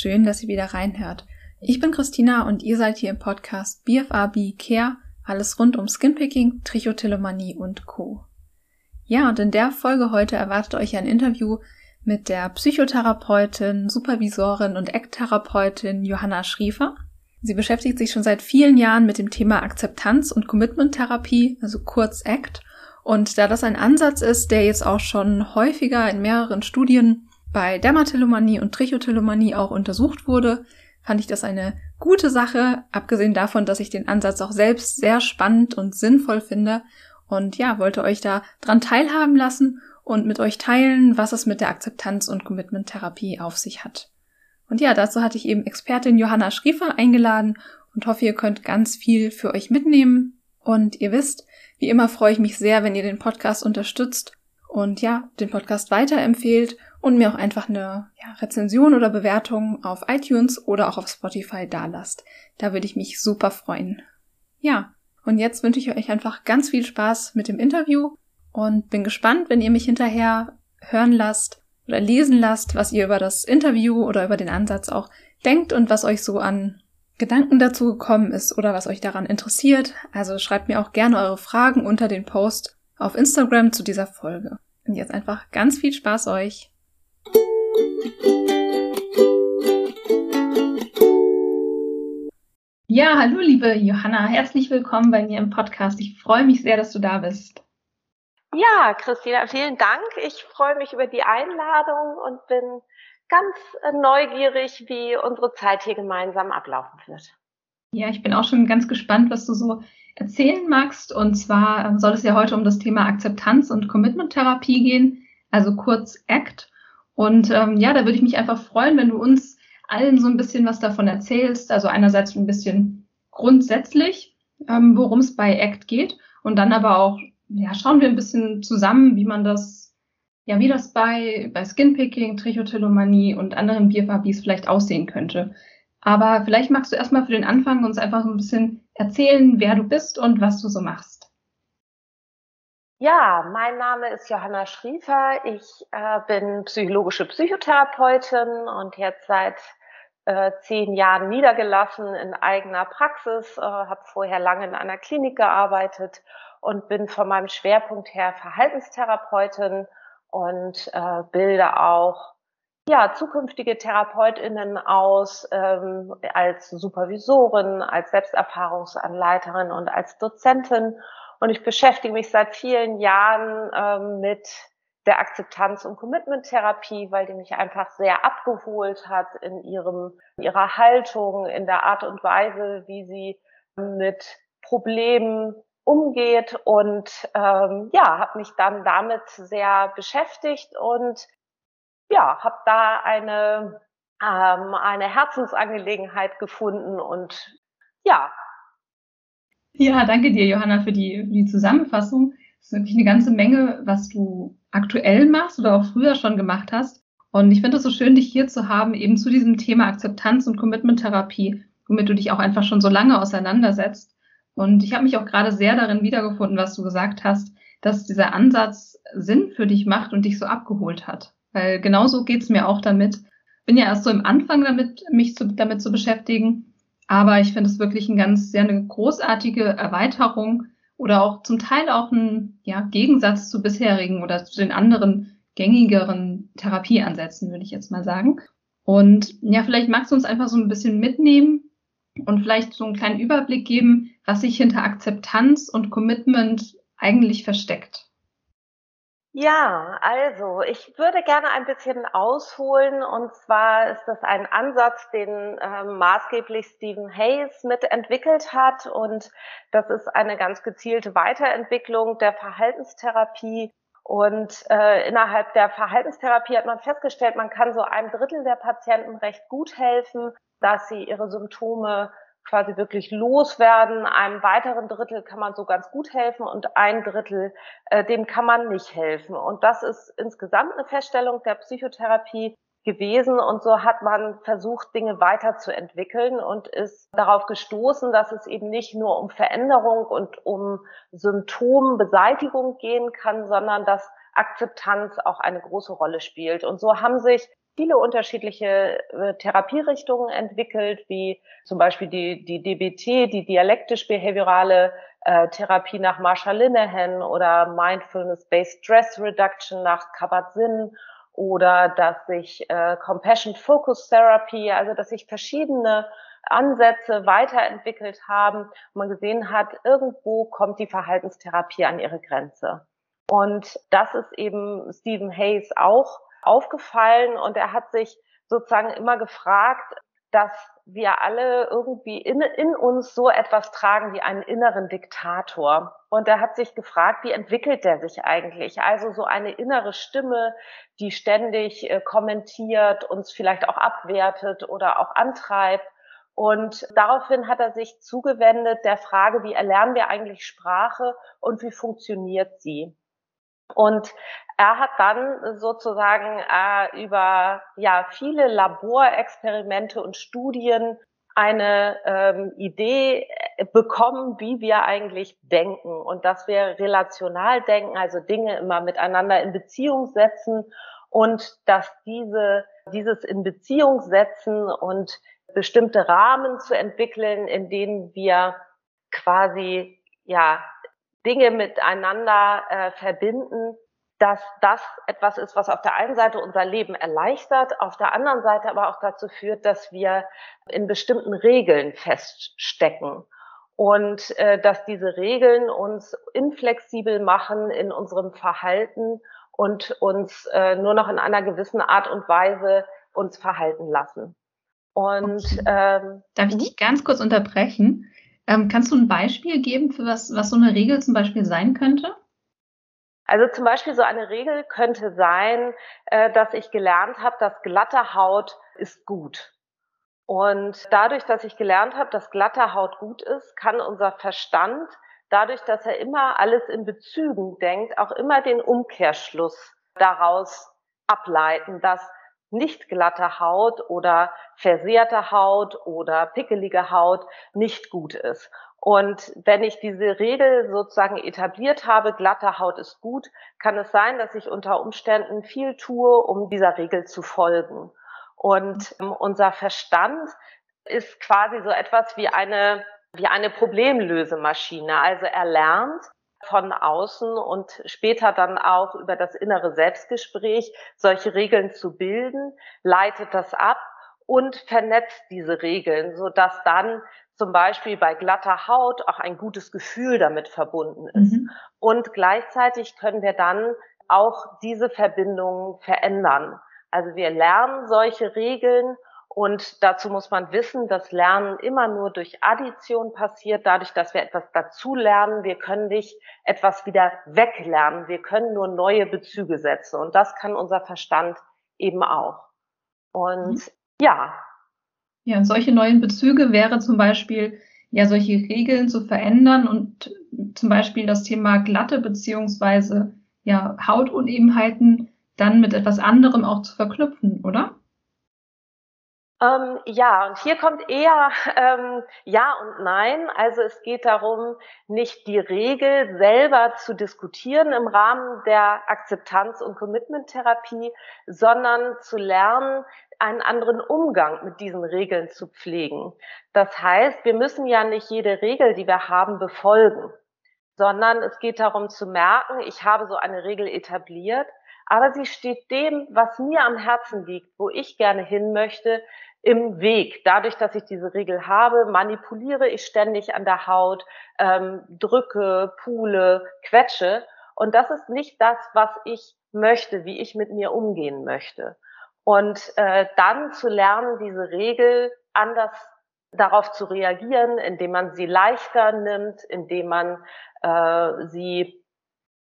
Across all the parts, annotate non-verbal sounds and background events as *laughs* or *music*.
Schön, dass ihr wieder reinhört. Ich bin Christina und ihr seid hier im Podcast BFAB Care, alles rund um Skinpicking, Trichotillomanie und Co. Ja, und in der Folge heute erwartet euch ein Interview mit der Psychotherapeutin, Supervisorin und Ekttherapeutin Johanna Schriefer. Sie beschäftigt sich schon seit vielen Jahren mit dem Thema Akzeptanz und Commitment-Therapie, also kurz ACT. Und da das ein Ansatz ist, der jetzt auch schon häufiger in mehreren Studien bei Dermatillomanie und Trichotillomanie auch untersucht wurde, fand ich das eine gute Sache, abgesehen davon, dass ich den Ansatz auch selbst sehr spannend und sinnvoll finde und ja, wollte euch da dran teilhaben lassen und mit euch teilen, was es mit der Akzeptanz- und Commitment-Therapie auf sich hat. Und ja, dazu hatte ich eben Expertin Johanna Schriefer eingeladen und hoffe, ihr könnt ganz viel für euch mitnehmen. Und ihr wisst, wie immer freue ich mich sehr, wenn ihr den Podcast unterstützt und ja, den Podcast weiterempfehlt und mir auch einfach eine ja, Rezension oder Bewertung auf iTunes oder auch auf Spotify dalasst. Da würde ich mich super freuen. Ja, und jetzt wünsche ich euch einfach ganz viel Spaß mit dem Interview und bin gespannt, wenn ihr mich hinterher hören lasst oder lesen lasst, was ihr über das Interview oder über den Ansatz auch denkt und was euch so an Gedanken dazu gekommen ist oder was euch daran interessiert. Also schreibt mir auch gerne eure Fragen unter den Post auf Instagram zu dieser Folge. Und jetzt einfach ganz viel Spaß euch. Ja, hallo liebe Johanna, herzlich willkommen bei mir im Podcast. Ich freue mich sehr, dass du da bist. Ja, Christina, vielen Dank. Ich freue mich über die Einladung und bin ganz äh, neugierig, wie unsere Zeit hier gemeinsam ablaufen wird. Ja, ich bin auch schon ganz gespannt, was du so erzählen magst. Und zwar ähm, soll es ja heute um das Thema Akzeptanz und Commitment-Therapie gehen, also kurz ACT. Und ähm, ja, da würde ich mich einfach freuen, wenn du uns allen so ein bisschen was davon erzählst. Also einerseits ein bisschen grundsätzlich, ähm, worum es bei ACT geht. Und dann aber auch, ja, schauen wir ein bisschen zusammen, wie man das, ja, wie das bei, bei Skinpicking, Trichotillomanie und anderen BFABs vielleicht aussehen könnte. Aber vielleicht magst du erstmal für den Anfang uns einfach so ein bisschen erzählen, wer du bist und was du so machst. Ja, mein Name ist Johanna Schriefer. Ich äh, bin psychologische Psychotherapeutin und jetzt seit äh, zehn Jahren niedergelassen in eigener Praxis, äh, habe vorher lange in einer Klinik gearbeitet und bin von meinem Schwerpunkt her Verhaltenstherapeutin und äh, bilde auch ja, zukünftige TherapeutInnen aus ähm, als Supervisorin, als Selbsterfahrungsanleiterin und als Dozentin. Und ich beschäftige mich seit vielen Jahren ähm, mit der Akzeptanz- und Commitment-Therapie, weil die mich einfach sehr abgeholt hat in ihrem, ihrer Haltung, in der Art und Weise, wie sie mit Problemen umgeht und ähm, ja, habe mich dann damit sehr beschäftigt und ja, habe da eine, ähm, eine Herzensangelegenheit gefunden und ja. Ja, danke dir, Johanna, für die, für die Zusammenfassung. Es ist wirklich eine ganze Menge, was du aktuell machst oder auch früher schon gemacht hast. Und ich finde es so schön, dich hier zu haben, eben zu diesem Thema Akzeptanz und Commitment-Therapie, womit du dich auch einfach schon so lange auseinandersetzt. Und ich habe mich auch gerade sehr darin wiedergefunden, was du gesagt hast, dass dieser Ansatz Sinn für dich macht und dich so abgeholt hat. Weil genauso geht's mir auch damit. Bin ja erst so im Anfang damit, mich zu, damit zu beschäftigen. Aber ich finde es wirklich ein ganz, sehr eine großartige Erweiterung oder auch zum Teil auch ein ja, Gegensatz zu bisherigen oder zu den anderen gängigeren Therapieansätzen, würde ich jetzt mal sagen. Und ja, vielleicht magst du uns einfach so ein bisschen mitnehmen und vielleicht so einen kleinen Überblick geben, was sich hinter Akzeptanz und Commitment eigentlich versteckt. Ja, also ich würde gerne ein bisschen ausholen. Und zwar ist das ein Ansatz, den äh, maßgeblich Stephen Hayes mitentwickelt hat. Und das ist eine ganz gezielte Weiterentwicklung der Verhaltenstherapie. Und äh, innerhalb der Verhaltenstherapie hat man festgestellt, man kann so einem Drittel der Patienten recht gut helfen, dass sie ihre Symptome quasi wirklich loswerden. Einem weiteren Drittel kann man so ganz gut helfen und ein Drittel, äh, dem kann man nicht helfen. Und das ist insgesamt eine Feststellung der Psychotherapie gewesen. Und so hat man versucht, Dinge weiterzuentwickeln und ist darauf gestoßen, dass es eben nicht nur um Veränderung und um Symptombeseitigung gehen kann, sondern dass Akzeptanz auch eine große Rolle spielt. Und so haben sich viele unterschiedliche äh, Therapierichtungen entwickelt, wie zum Beispiel die, die DBT, die dialektisch-behaviorale äh, Therapie nach Marsha Linehan oder Mindfulness-Based Stress Reduction nach Kabat-Zinn oder dass sich äh, Compassion Focus Therapy, also dass sich verschiedene Ansätze weiterentwickelt haben man gesehen hat, irgendwo kommt die Verhaltenstherapie an ihre Grenze. Und das ist eben Stephen Hayes auch aufgefallen und er hat sich sozusagen immer gefragt, dass wir alle irgendwie in, in uns so etwas tragen wie einen inneren Diktator. Und er hat sich gefragt, wie entwickelt der sich eigentlich? Also so eine innere Stimme, die ständig äh, kommentiert, uns vielleicht auch abwertet oder auch antreibt. Und daraufhin hat er sich zugewendet der Frage, wie erlernen wir eigentlich Sprache und wie funktioniert sie? Und er hat dann sozusagen äh, über ja viele Laborexperimente und Studien eine ähm, Idee äh, bekommen, wie wir eigentlich denken. Und dass wir relational denken, also Dinge immer miteinander in Beziehung setzen und dass diese, dieses in Beziehung setzen und bestimmte Rahmen zu entwickeln, in denen wir quasi ja Dinge miteinander äh, verbinden, dass das etwas ist, was auf der einen Seite unser Leben erleichtert, auf der anderen Seite aber auch dazu führt, dass wir in bestimmten Regeln feststecken und äh, dass diese Regeln uns inflexibel machen in unserem Verhalten und uns äh, nur noch in einer gewissen Art und Weise uns verhalten lassen. Und okay. ähm, darf ich mhm. dich ganz kurz unterbrechen? Ähm, kannst du ein Beispiel geben, für was, was so eine Regel zum Beispiel sein könnte? Also zum Beispiel so eine Regel könnte sein, äh, dass ich gelernt habe, dass glatte Haut ist gut. Und dadurch, dass ich gelernt habe, dass glatte Haut gut ist, kann unser Verstand, dadurch, dass er immer alles in Bezügen denkt, auch immer den Umkehrschluss daraus ableiten, dass nicht glatte Haut oder versehrte Haut oder pickelige Haut nicht gut ist. Und wenn ich diese Regel sozusagen etabliert habe, glatte Haut ist gut, kann es sein, dass ich unter Umständen viel tue, um dieser Regel zu folgen. Und ähm, unser Verstand ist quasi so etwas wie eine, wie eine Problemlösemaschine. Also er lernt, von außen und später dann auch über das innere Selbstgespräch solche Regeln zu bilden, leitet das ab und vernetzt diese Regeln, so dass dann zum Beispiel bei glatter Haut auch ein gutes Gefühl damit verbunden ist. Mhm. Und gleichzeitig können wir dann auch diese Verbindungen verändern. Also wir lernen solche Regeln und dazu muss man wissen, dass Lernen immer nur durch Addition passiert, dadurch, dass wir etwas dazu lernen. Wir können nicht etwas wieder weglernen. Wir können nur neue Bezüge setzen. Und das kann unser Verstand eben auch. Und mhm. ja. Ja, und solche neuen Bezüge wäre zum Beispiel, ja, solche Regeln zu verändern und zum Beispiel das Thema glatte beziehungsweise ja, Hautunebenheiten dann mit etwas anderem auch zu verknüpfen, oder? Ähm, ja, und hier kommt eher *laughs* ähm, Ja und Nein. Also es geht darum, nicht die Regel selber zu diskutieren im Rahmen der Akzeptanz- und Commitment-Therapie, sondern zu lernen, einen anderen Umgang mit diesen Regeln zu pflegen. Das heißt, wir müssen ja nicht jede Regel, die wir haben, befolgen, sondern es geht darum zu merken, ich habe so eine Regel etabliert, aber sie steht dem, was mir am Herzen liegt, wo ich gerne hin möchte, im Weg. Dadurch, dass ich diese Regel habe, manipuliere ich ständig an der Haut, ähm, drücke, pule, quetsche. Und das ist nicht das, was ich möchte, wie ich mit mir umgehen möchte. Und äh, dann zu lernen, diese Regel anders darauf zu reagieren, indem man sie leichter nimmt, indem man äh, sie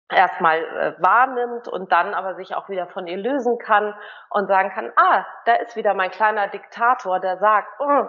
erstmal äh, wahrnimmt und dann aber sich auch wieder von ihr lösen kann und sagen kann, ah, da ist wieder mein kleiner Diktator, der sagt, oh,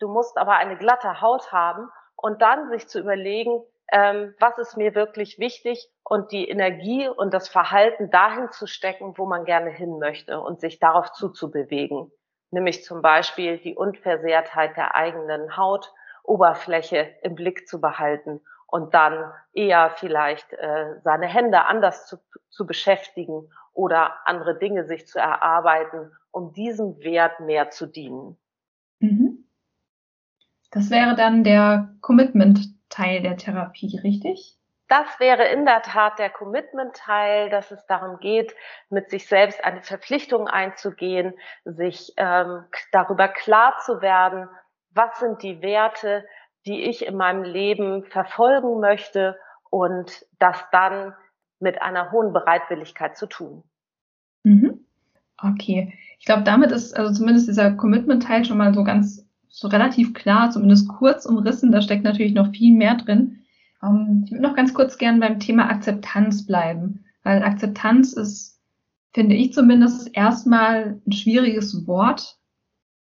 du musst aber eine glatte Haut haben und dann sich zu überlegen, ähm, was ist mir wirklich wichtig und die Energie und das Verhalten dahin zu stecken, wo man gerne hin möchte und sich darauf zuzubewegen. Nämlich zum Beispiel die Unversehrtheit der eigenen Hautoberfläche im Blick zu behalten und dann eher vielleicht äh, seine Hände anders zu, zu beschäftigen oder andere Dinge sich zu erarbeiten, um diesem Wert mehr zu dienen. Mhm. Das wäre dann der Commitment-Teil der Therapie, richtig? Das wäre in der Tat der Commitment-Teil, dass es darum geht, mit sich selbst eine Verpflichtung einzugehen, sich ähm, darüber klar zu werden, was sind die Werte, die ich in meinem Leben verfolgen möchte und das dann mit einer hohen Bereitwilligkeit zu tun. Mhm. Okay. Ich glaube, damit ist also zumindest dieser Commitment-Teil schon mal so ganz so relativ klar, zumindest kurz umrissen. Da steckt natürlich noch viel mehr drin. Ähm, ich würde noch ganz kurz gern beim Thema Akzeptanz bleiben, weil Akzeptanz ist, finde ich zumindest, erstmal ein schwieriges Wort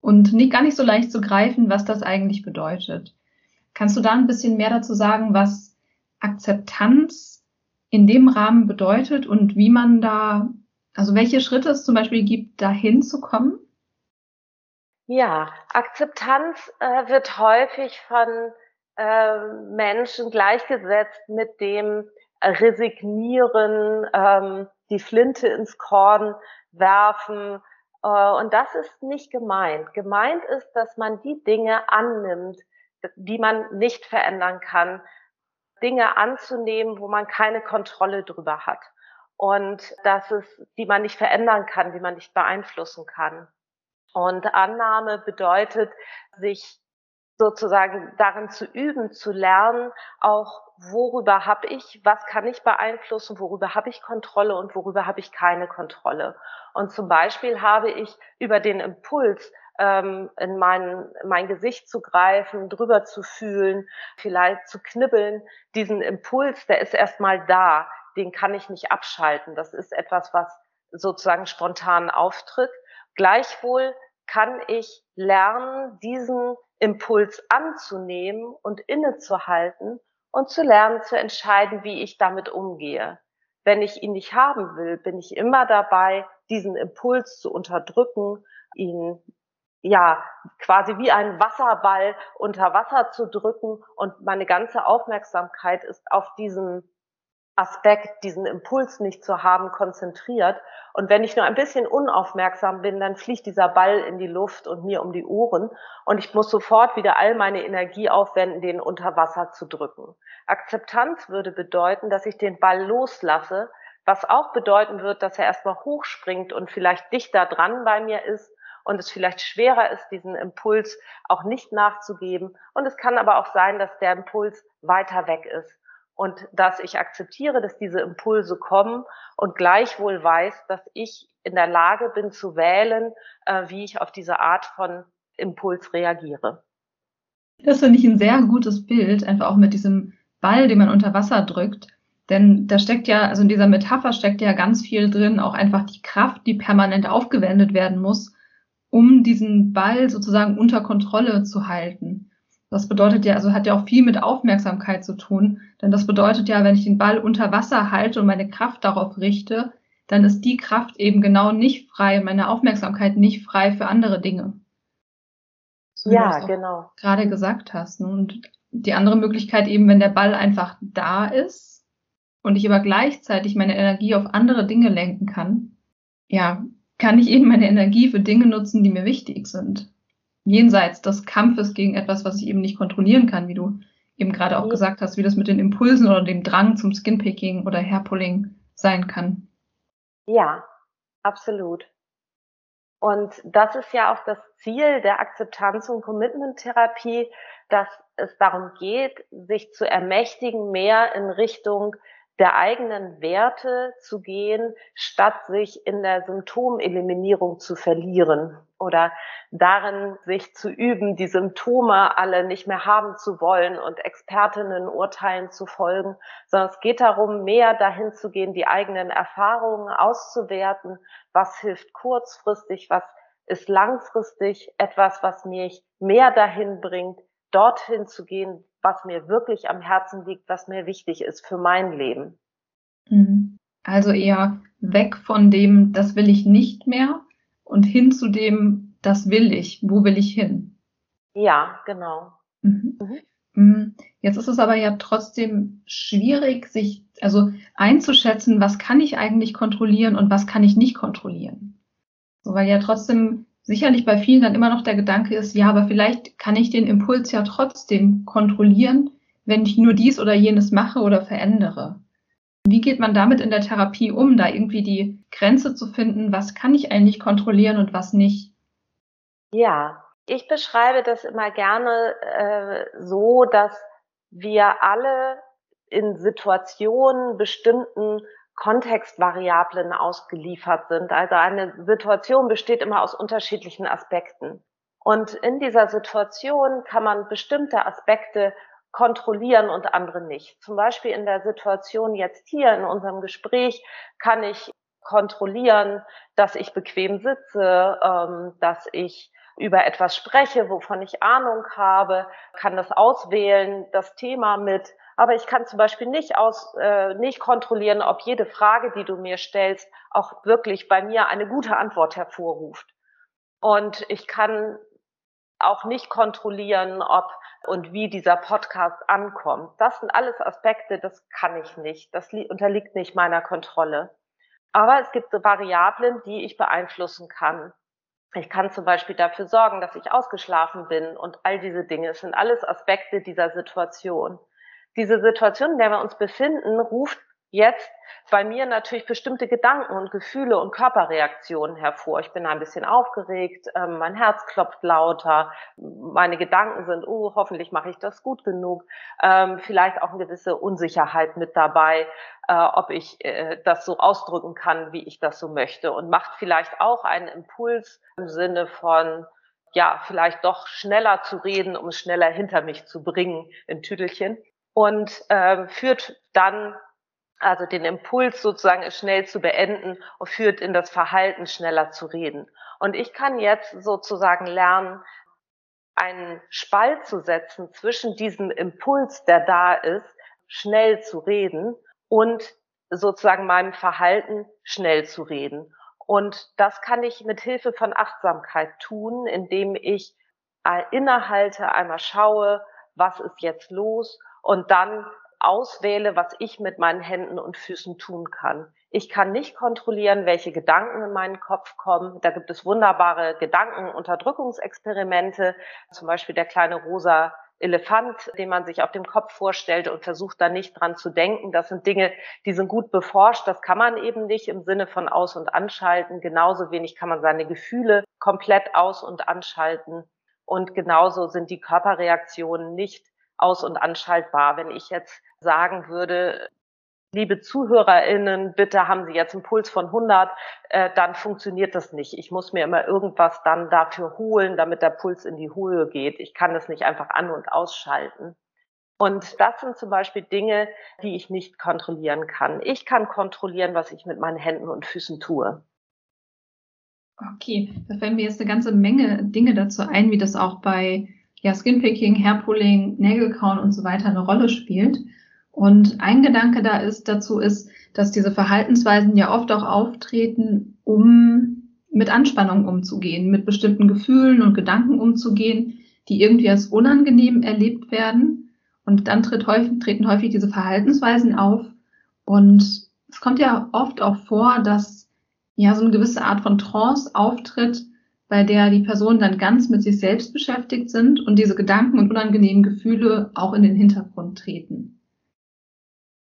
und nicht gar nicht so leicht zu greifen, was das eigentlich bedeutet. Kannst du da ein bisschen mehr dazu sagen, was Akzeptanz in dem Rahmen bedeutet und wie man da, also welche Schritte es zum Beispiel gibt, dahin zu kommen? Ja, Akzeptanz äh, wird häufig von äh, Menschen gleichgesetzt mit dem Resignieren, ähm, die Flinte ins Korn werfen. Äh, und das ist nicht gemeint. Gemeint ist, dass man die Dinge annimmt, die man nicht verändern kann, Dinge anzunehmen, wo man keine Kontrolle drüber hat. Und dass es, die man nicht verändern kann, die man nicht beeinflussen kann. Und Annahme bedeutet, sich sozusagen darin zu üben, zu lernen, auch worüber habe ich, was kann ich beeinflussen, worüber habe ich Kontrolle und worüber habe ich keine Kontrolle. Und zum Beispiel habe ich über den Impuls, ähm, in mein, mein Gesicht zu greifen, drüber zu fühlen, vielleicht zu knibbeln. Diesen Impuls, der ist erstmal da, den kann ich nicht abschalten. Das ist etwas, was sozusagen spontan auftritt. Gleichwohl kann ich lernen, diesen Impuls anzunehmen und innezuhalten und zu lernen zu entscheiden, wie ich damit umgehe. Wenn ich ihn nicht haben will, bin ich immer dabei, diesen Impuls zu unterdrücken, ihn ja, quasi wie ein Wasserball unter Wasser zu drücken und meine ganze Aufmerksamkeit ist auf diesen Aspekt, diesen Impuls nicht zu haben, konzentriert. Und wenn ich nur ein bisschen unaufmerksam bin, dann fliegt dieser Ball in die Luft und mir um die Ohren und ich muss sofort wieder all meine Energie aufwenden, den unter Wasser zu drücken. Akzeptanz würde bedeuten, dass ich den Ball loslasse, was auch bedeuten wird, dass er erstmal hochspringt und vielleicht dichter dran bei mir ist und es vielleicht schwerer ist, diesen Impuls auch nicht nachzugeben. Und es kann aber auch sein, dass der Impuls weiter weg ist und dass ich akzeptiere, dass diese Impulse kommen und gleichwohl weiß, dass ich in der Lage bin zu wählen, äh, wie ich auf diese Art von Impuls reagiere. Das finde ich ein sehr gutes Bild, einfach auch mit diesem Ball, den man unter Wasser drückt. Denn da steckt ja, also in dieser Metapher steckt ja ganz viel drin, auch einfach die Kraft, die permanent aufgewendet werden muss, um diesen Ball sozusagen unter Kontrolle zu halten. Das bedeutet ja, also hat ja auch viel mit Aufmerksamkeit zu tun, denn das bedeutet ja, wenn ich den Ball unter Wasser halte und meine Kraft darauf richte, dann ist die Kraft eben genau nicht frei, meine Aufmerksamkeit nicht frei für andere Dinge. So ja, genau. Gerade gesagt hast. Ne? Und die andere Möglichkeit eben, wenn der Ball einfach da ist und ich aber gleichzeitig meine Energie auf andere Dinge lenken kann, ja, kann ich eben meine Energie für Dinge nutzen, die mir wichtig sind. Jenseits des Kampfes gegen etwas, was ich eben nicht kontrollieren kann, wie du eben gerade auch gesagt hast, wie das mit den Impulsen oder dem Drang zum Skinpicking oder Hairpulling sein kann. Ja, absolut. Und das ist ja auch das Ziel der Akzeptanz- und Commitment-Therapie, dass es darum geht, sich zu ermächtigen, mehr in Richtung der eigenen Werte zu gehen, statt sich in der Symptomeliminierung zu verlieren oder darin sich zu üben, die Symptome alle nicht mehr haben zu wollen und Expertinnen Urteilen zu folgen, sondern es geht darum, mehr dahin zu gehen, die eigenen Erfahrungen auszuwerten, was hilft kurzfristig, was ist langfristig etwas, was mich mehr dahin bringt, dorthin zu gehen, was mir wirklich am Herzen liegt, was mir wichtig ist für mein Leben. Mhm. Also eher weg von dem, das will ich nicht mehr und hin zu dem, das will ich, wo will ich hin? Ja, genau. Mhm. Mhm. mhm. Jetzt ist es aber ja trotzdem schwierig, sich Also einzuschätzen, was kann ich eigentlich kontrollieren und was kann ich nicht kontrollieren. So, weil ja trotzdem sicherlich bei vielen dann immer noch der Gedanke ist, ja, aber vielleicht kann ich den Impuls ja trotzdem kontrollieren, wenn ich nur dies oder jenes mache oder verändere. Wie geht man damit in der Therapie um, da irgendwie die Grenze zu finden, was kann ich eigentlich kontrollieren und was nicht? Ja, ich beschreibe das immer gerne äh, so, dass wir alle in Situationen bestimmten Kontextvariablen ausgeliefert sind. Also eine Situation besteht immer aus unterschiedlichen Aspekten. Und in dieser Situation kann man bestimmte Aspekte kontrollieren und andere nicht. Zum Beispiel in der Situation jetzt hier in unserem Gespräch kann ich kontrollieren, dass ich bequem sitze, ähm, dass ich über etwas spreche, wovon ich Ahnung habe, kann das auswählen, das Thema mit. Aber ich kann zum Beispiel nicht aus, äh, nicht kontrollieren, ob jede Frage, die du mir stellst, auch wirklich bei mir eine gute Antwort hervorruft. Und ich kann auch nicht kontrollieren, ob und wie dieser Podcast ankommt. Das sind alles Aspekte, das kann ich nicht. Das unterliegt nicht meiner Kontrolle. Aber es gibt Variablen, die ich beeinflussen kann. Ich kann zum Beispiel dafür sorgen, dass ich ausgeschlafen bin und all diese Dinge. Es sind alles Aspekte dieser Situation. Diese Situation, in der wir uns befinden, ruft jetzt bei mir natürlich bestimmte Gedanken und Gefühle und Körperreaktionen hervor. Ich bin ein bisschen aufgeregt, ähm, mein Herz klopft lauter, meine Gedanken sind, oh, hoffentlich mache ich das gut genug. Ähm, vielleicht auch eine gewisse Unsicherheit mit dabei, äh, ob ich äh, das so ausdrücken kann, wie ich das so möchte. Und macht vielleicht auch einen Impuls im Sinne von, ja, vielleicht doch schneller zu reden, um es schneller hinter mich zu bringen in Tüdelchen. Und äh, führt dann also den Impuls sozusagen schnell zu beenden und führt in das Verhalten schneller zu reden. Und ich kann jetzt sozusagen lernen, einen Spalt zu setzen zwischen diesem Impuls, der da ist, schnell zu reden und sozusagen meinem Verhalten schnell zu reden. Und das kann ich mit Hilfe von Achtsamkeit tun, indem ich innehalte, einmal schaue, was ist jetzt los und dann auswähle, was ich mit meinen Händen und Füßen tun kann. Ich kann nicht kontrollieren, welche Gedanken in meinen Kopf kommen. Da gibt es wunderbare Gedankenunterdrückungsexperimente, zum Beispiel der kleine rosa Elefant, den man sich auf dem Kopf vorstellt und versucht da nicht dran zu denken. Das sind Dinge, die sind gut beforscht. Das kann man eben nicht im Sinne von aus- und anschalten. Genauso wenig kann man seine Gefühle komplett aus- und anschalten. Und genauso sind die Körperreaktionen nicht aus- und anschaltbar. Wenn ich jetzt sagen würde, liebe ZuhörerInnen, bitte haben Sie jetzt einen Puls von 100, äh, dann funktioniert das nicht. Ich muss mir immer irgendwas dann dafür holen, damit der Puls in die Höhe geht. Ich kann das nicht einfach an- und ausschalten. Und das sind zum Beispiel Dinge, die ich nicht kontrollieren kann. Ich kann kontrollieren, was ich mit meinen Händen und Füßen tue. Okay, da fällt mir jetzt eine ganze Menge Dinge dazu ein, wie das auch bei ja, Skinpicking, Hairpulling, Nägelkauen und so weiter eine Rolle spielt. Und ein Gedanke da ist, dazu ist, dass diese Verhaltensweisen ja oft auch auftreten, um mit Anspannung umzugehen, mit bestimmten Gefühlen und Gedanken umzugehen, die irgendwie als unangenehm erlebt werden. Und dann häufig, treten häufig diese Verhaltensweisen auf. Und es kommt ja oft auch vor, dass ja so eine gewisse Art von Trance auftritt, bei der die Personen dann ganz mit sich selbst beschäftigt sind und diese Gedanken und unangenehmen Gefühle auch in den Hintergrund treten.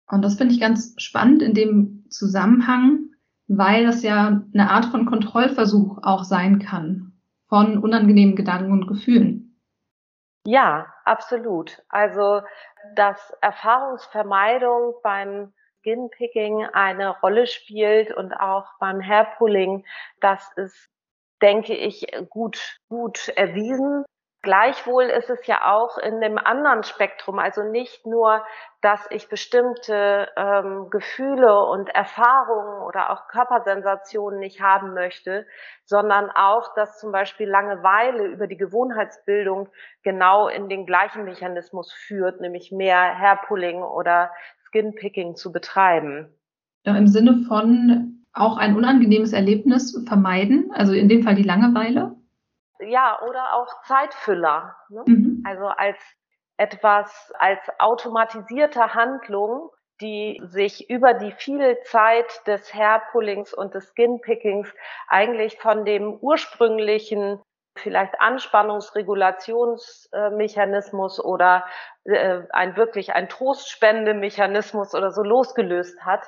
Und das finde ich ganz spannend in dem Zusammenhang, weil das ja eine Art von Kontrollversuch auch sein kann von unangenehmen Gedanken und Gefühlen. Ja, absolut. Also, dass Erfahrungsvermeidung beim Skinpicking eine Rolle spielt und auch beim Hairpulling, das ist, denke ich, gut, gut erwiesen. Gleichwohl ist es ja auch in dem anderen Spektrum, also nicht nur, dass ich bestimmte ähm, Gefühle und Erfahrungen oder auch Körpersensationen nicht haben möchte, sondern auch, dass zum Beispiel Langeweile über die Gewohnheitsbildung genau in den gleichen Mechanismus führt, nämlich mehr Hairpulling oder Skinpicking zu betreiben. Ja, Im Sinne von auch ein unangenehmes Erlebnis vermeiden, also in dem Fall die Langeweile? ja, oder auch Zeitfüller. Ne? Mhm. Also als etwas, als automatisierte Handlung, die sich über die viele Zeit des Hairpullings und des Skinpickings eigentlich von dem ursprünglichen vielleicht Anspannungsregulationsmechanismus oder äh, ein wirklich ein Trostspendemekanismus oder so losgelöst hat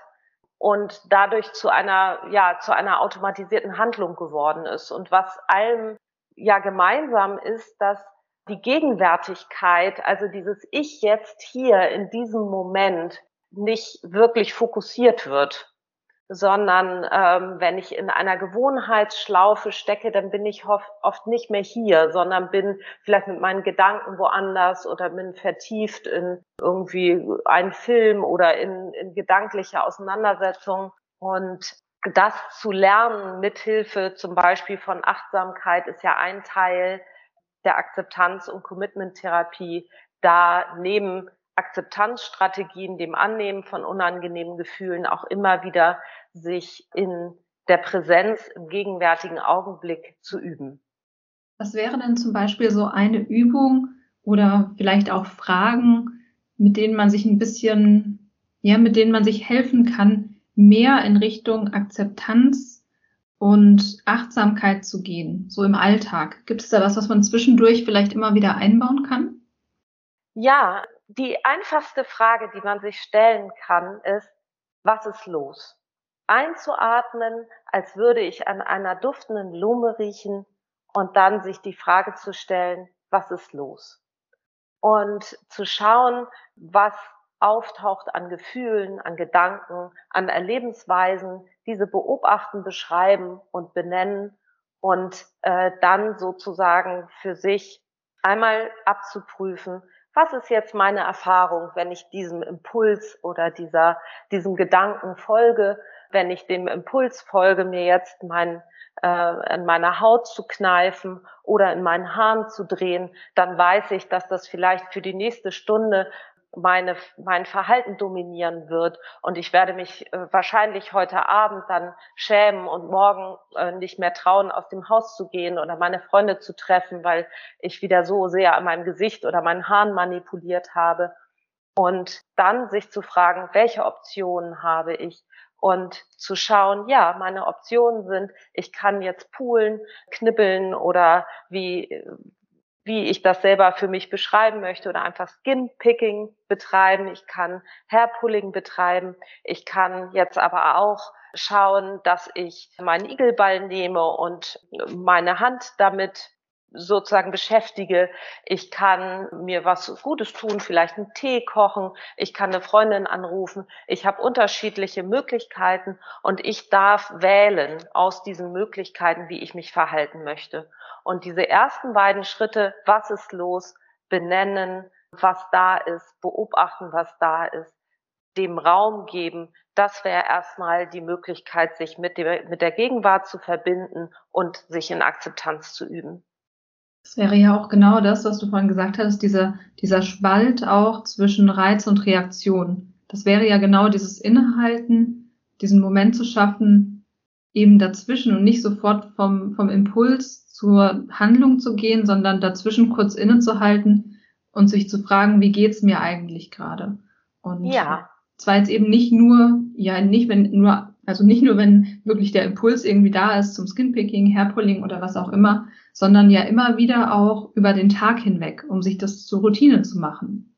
und dadurch zu einer ja zu einer automatisierten Handlung geworden ist. Und was allem ja gemeinsam ist, dass die Gegenwärtigkeit, also dieses Ich jetzt hier in diesem Moment nicht wirklich fokussiert wird, sondern ähm, wenn ich in einer Gewohnheitsschlaufe stecke, dann bin ich oft nicht mehr hier, sondern bin vielleicht mit meinen Gedanken woanders oder bin vertieft in irgendwie einen Film oder in, in gedankliche Auseinandersetzung. Und das zu lernen mithilfe zum Beispiel von Achtsamkeit ist ja ein Teil der Akzeptanz- und Commitment-Therapie, da neben Akzeptanzstrategien, dem Annehmen von unangenehmen Gefühlen auch immer wieder sich in der Präsenz im gegenwärtigen Augenblick zu üben. Was wäre denn zum Beispiel so eine Übung oder vielleicht auch Fragen, mit denen man sich ein bisschen, ja, mit denen man sich helfen kann, mehr in Richtung Akzeptanz und Achtsamkeit zu gehen, so im Alltag? Gibt es da was, was man zwischendurch vielleicht immer wieder einbauen kann? Ja, die einfachste Frage, die man sich stellen kann, ist, was ist los? Einzuatmen, als würde ich an einer duftenden Blume riechen und dann sich die Frage zu stellen, was ist los? Und zu schauen, was auftaucht an Gefühlen, an Gedanken, an Erlebensweisen, diese beobachten, beschreiben und benennen und äh, dann sozusagen für sich einmal abzuprüfen, was ist jetzt meine Erfahrung, wenn ich diesem Impuls oder dieser, diesem Gedanken folge, wenn ich dem Impuls folge, mir jetzt mein, äh, in meiner Haut zu kneifen oder in meinen Haaren zu drehen, dann weiß ich, dass das vielleicht für die nächste Stunde meine, mein Verhalten dominieren wird und ich werde mich äh, wahrscheinlich heute Abend dann schämen und morgen äh, nicht mehr trauen, aus dem Haus zu gehen oder meine Freunde zu treffen, weil ich wieder so sehr an meinem Gesicht oder meinen Haaren manipuliert habe. Und dann sich zu fragen, welche Optionen habe ich? Und zu schauen, ja, meine Optionen sind, ich kann jetzt poolen, knibbeln oder wie, wie ich das selber für mich beschreiben möchte oder einfach Skin-Picking betreiben. Ich kann Hairpulling betreiben. Ich kann jetzt aber auch schauen, dass ich meinen Igelball nehme und meine Hand damit sozusagen beschäftige. Ich kann mir was Gutes tun, vielleicht einen Tee kochen. Ich kann eine Freundin anrufen. Ich habe unterschiedliche Möglichkeiten und ich darf wählen aus diesen Möglichkeiten, wie ich mich verhalten möchte. Und diese ersten beiden Schritte, was ist los, benennen, was da ist, beobachten, was da ist, dem Raum geben, das wäre erstmal die Möglichkeit, sich mit, dem, mit der Gegenwart zu verbinden und sich in Akzeptanz zu üben. Das wäre ja auch genau das, was du vorhin gesagt hast, dieser, dieser Spalt auch zwischen Reiz und Reaktion. Das wäre ja genau dieses Innehalten, diesen Moment zu schaffen, eben dazwischen und nicht sofort vom, vom Impuls zur Handlung zu gehen, sondern dazwischen kurz innezuhalten und sich zu fragen, wie geht's mir eigentlich gerade? Und ja. zwar jetzt eben nicht nur, ja, nicht wenn nur, also nicht nur, wenn wirklich der Impuls irgendwie da ist zum Skinpicking, Hairpulling oder was auch immer, sondern ja immer wieder auch über den Tag hinweg, um sich das zur Routine zu machen.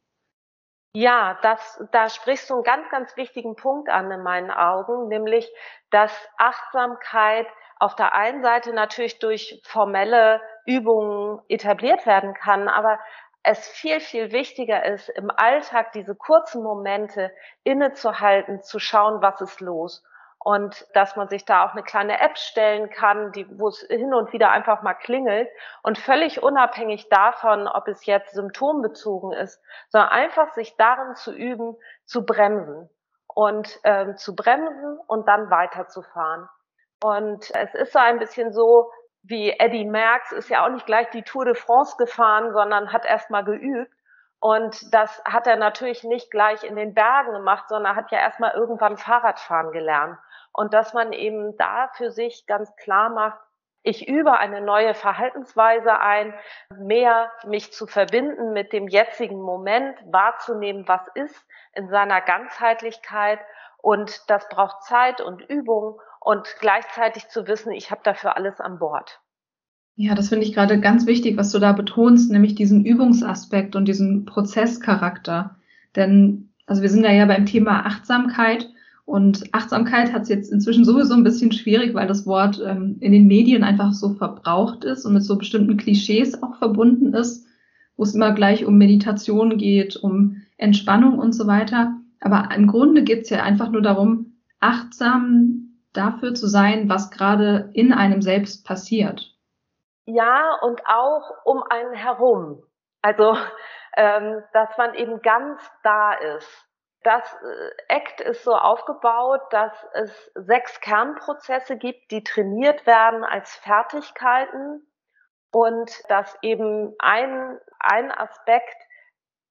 Ja, das, da sprichst du einen ganz, ganz wichtigen Punkt an in meinen Augen, nämlich, dass Achtsamkeit auf der einen Seite natürlich durch formelle Übungen etabliert werden kann, aber es viel, viel wichtiger ist, im Alltag diese kurzen Momente innezuhalten, zu schauen, was ist los. Und dass man sich da auch eine kleine App stellen kann, die, wo es hin und wieder einfach mal klingelt und völlig unabhängig davon, ob es jetzt symptombezogen ist, sondern einfach sich darin zu üben, zu bremsen und ähm, zu bremsen und dann weiterzufahren. Und es ist so ein bisschen so, wie Eddie Merckx ist ja auch nicht gleich die Tour de France gefahren, sondern hat erst mal geübt. Und das hat er natürlich nicht gleich in den Bergen gemacht, sondern hat ja erst mal irgendwann Fahrradfahren gelernt. Und dass man eben da für sich ganz klar macht, ich übe eine neue Verhaltensweise ein, mehr mich zu verbinden mit dem jetzigen Moment, wahrzunehmen, was ist in seiner Ganzheitlichkeit. Und das braucht Zeit und Übung und gleichzeitig zu wissen, ich habe dafür alles an Bord. Ja, das finde ich gerade ganz wichtig, was du da betonst, nämlich diesen Übungsaspekt und diesen Prozesscharakter. Denn, also wir sind da ja beim Thema Achtsamkeit und Achtsamkeit hat es jetzt inzwischen sowieso ein bisschen schwierig, weil das Wort ähm, in den Medien einfach so verbraucht ist und mit so bestimmten Klischees auch verbunden ist, wo es immer gleich um Meditation geht, um Entspannung und so weiter. Aber im Grunde geht es ja einfach nur darum, achtsam dafür zu sein, was gerade in einem selbst passiert. Ja, und auch um einen herum. Also, ähm, dass man eben ganz da ist. Das äh, ACT ist so aufgebaut, dass es sechs Kernprozesse gibt, die trainiert werden als Fertigkeiten und dass eben ein, ein Aspekt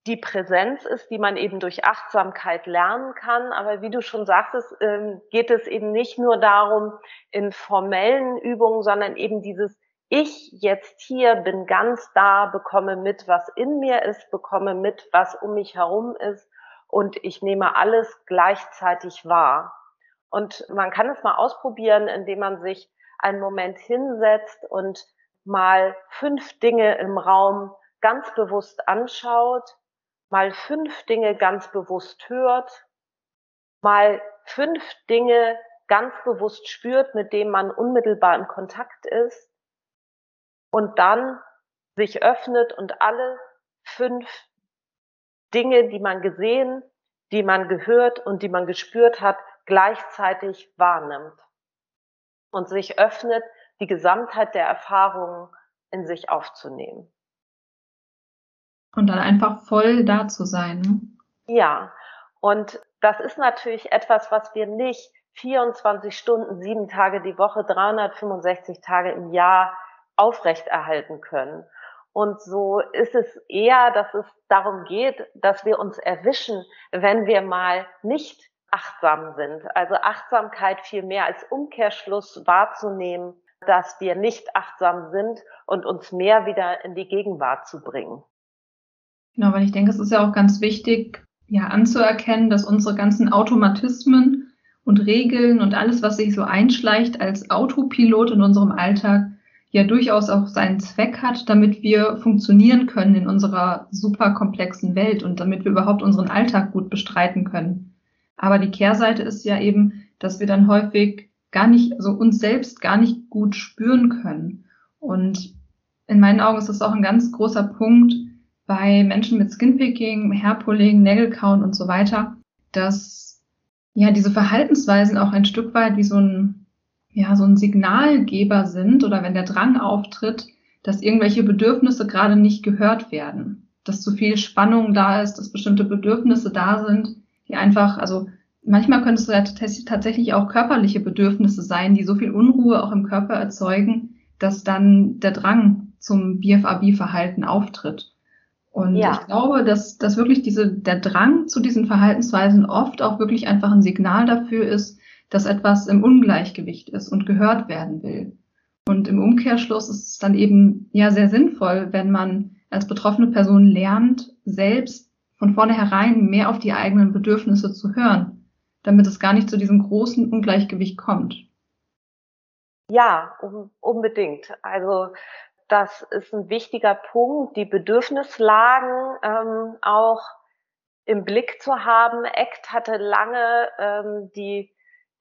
die Präsenz ist, die man eben durch Achtsamkeit lernen kann. Aber wie du schon sagtest, ähm, geht es eben nicht nur darum, in formellen Übungen, sondern eben dieses ich jetzt hier bin ganz da, bekomme mit, was in mir ist, bekomme mit, was um mich herum ist und ich nehme alles gleichzeitig wahr. Und man kann es mal ausprobieren, indem man sich einen Moment hinsetzt und mal fünf Dinge im Raum ganz bewusst anschaut, mal fünf Dinge ganz bewusst hört, mal fünf Dinge ganz bewusst spürt, mit denen man unmittelbar in Kontakt ist und dann sich öffnet und alle fünf Dinge, die man gesehen, die man gehört und die man gespürt hat, gleichzeitig wahrnimmt und sich öffnet, die Gesamtheit der Erfahrungen in sich aufzunehmen. Und dann einfach voll da zu sein. Ne? Ja, und das ist natürlich etwas, was wir nicht 24 Stunden, sieben Tage die Woche, 365 Tage im Jahr aufrechterhalten können. Und so ist es eher, dass es darum geht, dass wir uns erwischen, wenn wir mal nicht achtsam sind. Also Achtsamkeit viel mehr als Umkehrschluss wahrzunehmen, dass wir nicht achtsam sind und uns mehr wieder in die Gegenwart zu bringen. Genau, weil ich denke, es ist ja auch ganz wichtig, ja, anzuerkennen, dass unsere ganzen Automatismen und Regeln und alles, was sich so einschleicht als Autopilot in unserem Alltag, ja durchaus auch seinen Zweck hat, damit wir funktionieren können in unserer super komplexen Welt und damit wir überhaupt unseren Alltag gut bestreiten können. Aber die Kehrseite ist ja eben, dass wir dann häufig gar nicht, also uns selbst gar nicht gut spüren können. Und in meinen Augen ist das auch ein ganz großer Punkt bei Menschen mit Skinpicking, Hairpulling, Nägelkauen und so weiter, dass ja diese Verhaltensweisen auch ein Stück weit wie so ein ja, so ein Signalgeber sind oder wenn der Drang auftritt, dass irgendwelche Bedürfnisse gerade nicht gehört werden, dass zu viel Spannung da ist, dass bestimmte Bedürfnisse da sind, die einfach, also manchmal können es ja tatsächlich auch körperliche Bedürfnisse sein, die so viel Unruhe auch im Körper erzeugen, dass dann der Drang zum BFAB-Verhalten auftritt. Und ja. ich glaube, dass, dass wirklich diese, der Drang zu diesen Verhaltensweisen oft auch wirklich einfach ein Signal dafür ist, dass etwas im Ungleichgewicht ist und gehört werden will. Und im Umkehrschluss ist es dann eben ja sehr sinnvoll, wenn man als betroffene Person lernt, selbst von vornherein mehr auf die eigenen Bedürfnisse zu hören, damit es gar nicht zu diesem großen Ungleichgewicht kommt. Ja, um, unbedingt. Also das ist ein wichtiger Punkt, die Bedürfnislagen ähm, auch im Blick zu haben. ACT hatte lange ähm, die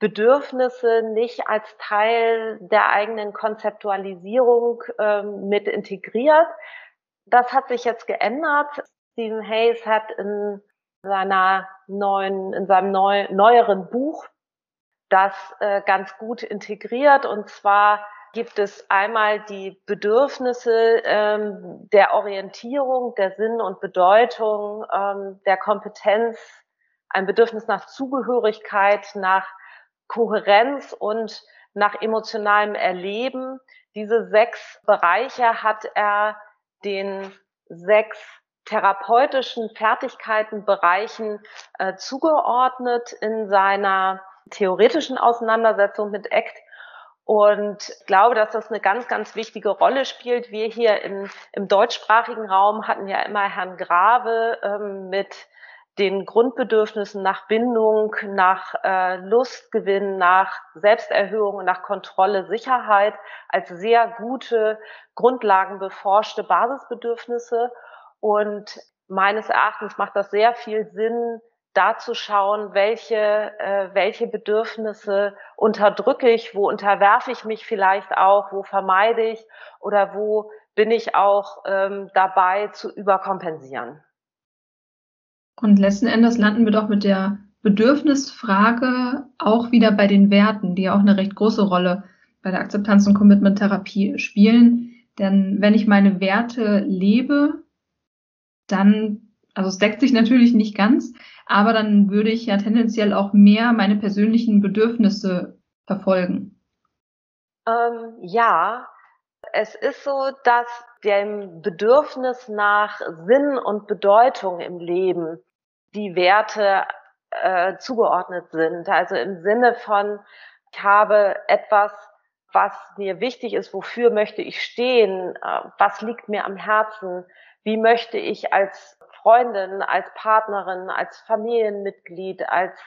Bedürfnisse nicht als Teil der eigenen Konzeptualisierung ähm, mit integriert. Das hat sich jetzt geändert. Stephen Hayes hat in seiner neuen, in seinem neu, neueren Buch das äh, ganz gut integriert. Und zwar gibt es einmal die Bedürfnisse ähm, der Orientierung, der Sinn und Bedeutung, ähm, der Kompetenz, ein Bedürfnis nach Zugehörigkeit, nach Kohärenz und nach emotionalem Erleben. Diese sechs Bereiche hat er den sechs therapeutischen Fertigkeitenbereichen äh, zugeordnet in seiner theoretischen Auseinandersetzung mit ACT. Und ich glaube, dass das eine ganz, ganz wichtige Rolle spielt. Wir hier in, im deutschsprachigen Raum hatten ja immer Herrn Grave ähm, mit den Grundbedürfnissen nach Bindung, nach äh, Lustgewinn, nach Selbsterhöhung, nach Kontrolle, Sicherheit als sehr gute Grundlagen beforschte Basisbedürfnisse. Und meines Erachtens macht das sehr viel Sinn, da zu schauen, welche, äh, welche Bedürfnisse unterdrücke ich, wo unterwerfe ich mich vielleicht auch, wo vermeide ich oder wo bin ich auch ähm, dabei zu überkompensieren. Und letzten Endes landen wir doch mit der Bedürfnisfrage auch wieder bei den Werten, die ja auch eine recht große Rolle bei der Akzeptanz- und Commitment-Therapie spielen. Denn wenn ich meine Werte lebe, dann, also es deckt sich natürlich nicht ganz, aber dann würde ich ja tendenziell auch mehr meine persönlichen Bedürfnisse verfolgen. Ähm, ja, es ist so, dass dem Bedürfnis nach Sinn und Bedeutung im Leben die Werte äh, zugeordnet sind. Also im Sinne von, ich habe etwas, was mir wichtig ist, wofür möchte ich stehen, äh, was liegt mir am Herzen, wie möchte ich als Freundin, als Partnerin, als Familienmitglied, als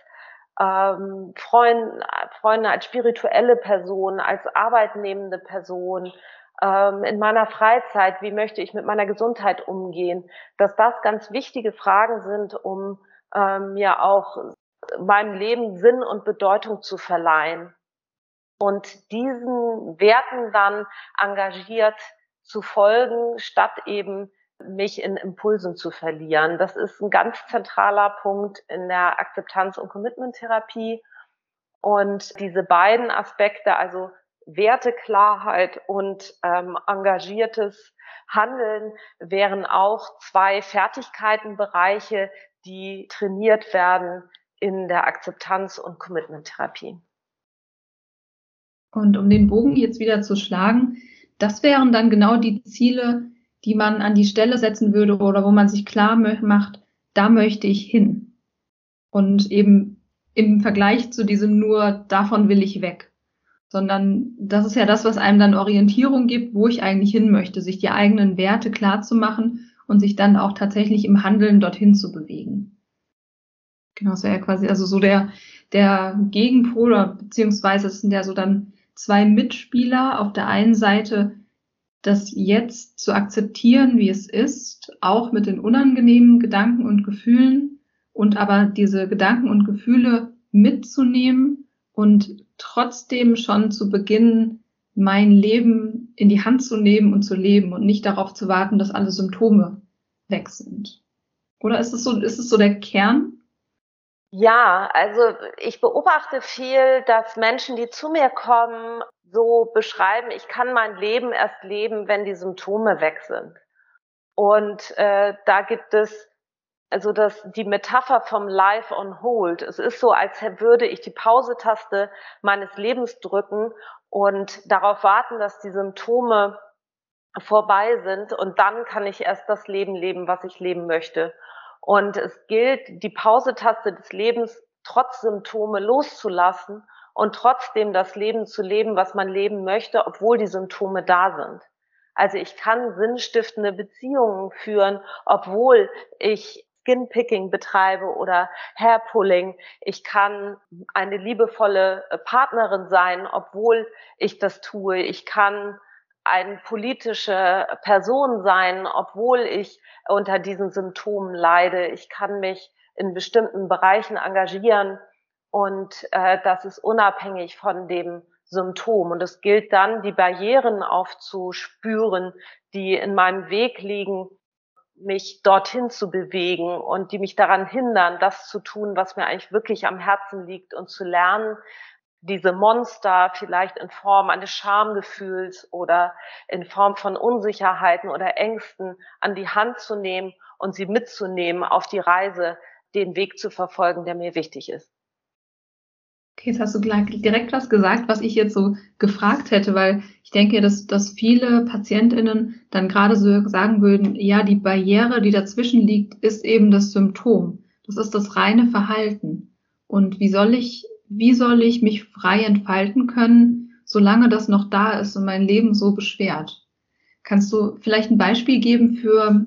ähm, Freund, Freunde, als spirituelle Person, als arbeitnehmende Person, ähm, in meiner Freizeit, wie möchte ich mit meiner Gesundheit umgehen, dass das ganz wichtige Fragen sind, um ähm, mir auch meinem Leben Sinn und Bedeutung zu verleihen. Und diesen Werten dann engagiert zu folgen, statt eben mich in Impulsen zu verlieren. Das ist ein ganz zentraler Punkt in der Akzeptanz- und Commitment-Therapie. Und diese beiden Aspekte, also Werteklarheit und ähm, engagiertes Handeln wären auch zwei Fertigkeitenbereiche, die trainiert werden in der Akzeptanz- und Commitment-Therapie. Und um den Bogen jetzt wieder zu schlagen, das wären dann genau die Ziele, die man an die Stelle setzen würde oder wo man sich klar macht, da möchte ich hin. Und eben im Vergleich zu diesem nur, davon will ich weg sondern das ist ja das, was einem dann Orientierung gibt, wo ich eigentlich hin möchte, sich die eigenen Werte klar zu machen und sich dann auch tatsächlich im Handeln dorthin zu bewegen. Genau, das wäre ja quasi also so der, der Gegenpol, beziehungsweise es sind ja so dann zwei Mitspieler. Auf der einen Seite das jetzt zu akzeptieren, wie es ist, auch mit den unangenehmen Gedanken und Gefühlen und aber diese Gedanken und Gefühle mitzunehmen und trotzdem schon zu Beginn mein Leben in die Hand zu nehmen und zu leben und nicht darauf zu warten, dass alle Symptome weg sind. Oder ist es so, ist es so der Kern? Ja, also ich beobachte viel, dass Menschen, die zu mir kommen, so beschreiben, ich kann mein Leben erst leben, wenn die Symptome weg sind. Und äh, da gibt es also das, die Metapher vom Life on Hold. Es ist so, als würde ich die Pause-Taste meines Lebens drücken und darauf warten, dass die Symptome vorbei sind und dann kann ich erst das Leben leben, was ich leben möchte. Und es gilt, die Pause-Taste des Lebens trotz Symptome loszulassen und trotzdem das Leben zu leben, was man leben möchte, obwohl die Symptome da sind. Also ich kann sinnstiftende Beziehungen führen, obwohl ich Skinpicking betreibe oder Hairpulling. Ich kann eine liebevolle äh, Partnerin sein, obwohl ich das tue. Ich kann eine politische Person sein, obwohl ich unter diesen Symptomen leide. Ich kann mich in bestimmten Bereichen engagieren und äh, das ist unabhängig von dem Symptom. Und es gilt dann, die Barrieren aufzuspüren, die in meinem Weg liegen mich dorthin zu bewegen und die mich daran hindern, das zu tun, was mir eigentlich wirklich am Herzen liegt und zu lernen, diese Monster vielleicht in Form eines Schamgefühls oder in Form von Unsicherheiten oder Ängsten an die Hand zu nehmen und sie mitzunehmen auf die Reise, den Weg zu verfolgen, der mir wichtig ist. Okay, jetzt hast du direkt was gesagt, was ich jetzt so gefragt hätte, weil ich denke, dass, dass viele PatientInnen dann gerade so sagen würden, ja, die Barriere, die dazwischen liegt, ist eben das Symptom. Das ist das reine Verhalten. Und wie soll ich, wie soll ich mich frei entfalten können, solange das noch da ist und mein Leben so beschwert. Kannst du vielleicht ein Beispiel geben für,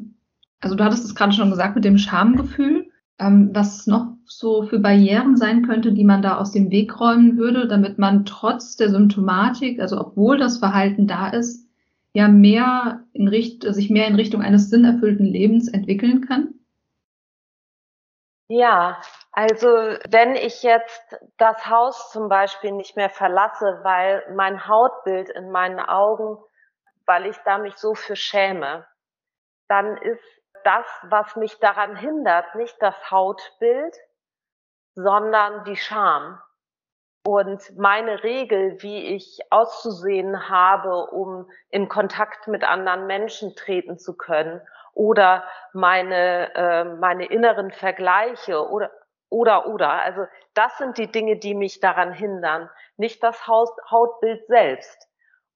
also du hattest es gerade schon gesagt mit dem Schamgefühl, ähm, was noch so für Barrieren sein könnte, die man da aus dem Weg räumen würde, damit man trotz der Symptomatik, also obwohl das Verhalten da ist, ja mehr in Richt sich mehr in Richtung eines sinnerfüllten Lebens entwickeln kann? Ja, also wenn ich jetzt das Haus zum Beispiel nicht mehr verlasse, weil mein Hautbild in meinen Augen, weil ich da mich so für schäme, dann ist das, was mich daran hindert, nicht das Hautbild, sondern die Scham. Und meine Regel, wie ich auszusehen habe, um in Kontakt mit anderen Menschen treten zu können, oder meine, äh, meine inneren Vergleiche oder, oder, oder. Also das sind die Dinge, die mich daran hindern, nicht das Haut, Hautbild selbst.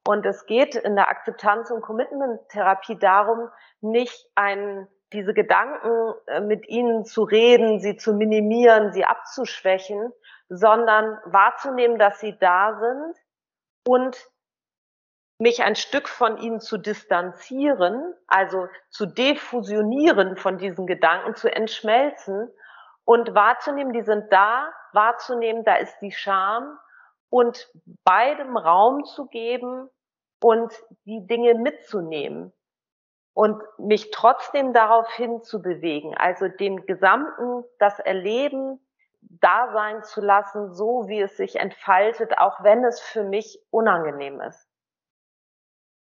Und es geht in der Akzeptanz- und Commitment-Therapie darum, nicht ein diese Gedanken äh, mit ihnen zu reden, sie zu minimieren, sie abzuschwächen, sondern wahrzunehmen, dass sie da sind und mich ein Stück von ihnen zu distanzieren, also zu defusionieren von diesen Gedanken, zu entschmelzen und wahrzunehmen, die sind da, wahrzunehmen, da ist die Scham und beidem Raum zu geben und die Dinge mitzunehmen und mich trotzdem darauf hin zu bewegen, also dem Gesamten das Erleben da sein zu lassen, so wie es sich entfaltet, auch wenn es für mich unangenehm ist.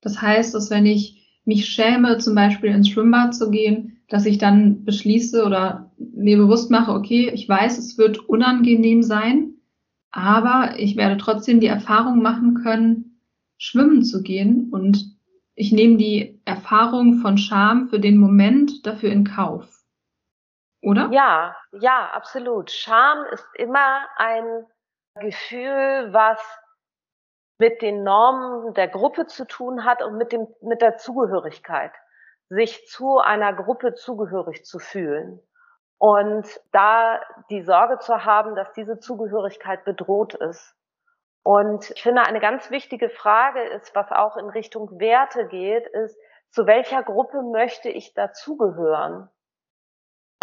Das heißt, dass wenn ich mich schäme, zum Beispiel ins Schwimmbad zu gehen, dass ich dann beschließe oder mir bewusst mache, okay, ich weiß, es wird unangenehm sein, aber ich werde trotzdem die Erfahrung machen können, schwimmen zu gehen und ich nehme die Erfahrung von Scham für den Moment dafür in Kauf. Oder? Ja, ja, absolut. Scham ist immer ein Gefühl, was mit den Normen der Gruppe zu tun hat und mit dem, mit der Zugehörigkeit. Sich zu einer Gruppe zugehörig zu fühlen. Und da die Sorge zu haben, dass diese Zugehörigkeit bedroht ist. Und ich finde, eine ganz wichtige Frage ist, was auch in Richtung Werte geht, ist, zu welcher Gruppe möchte ich dazugehören?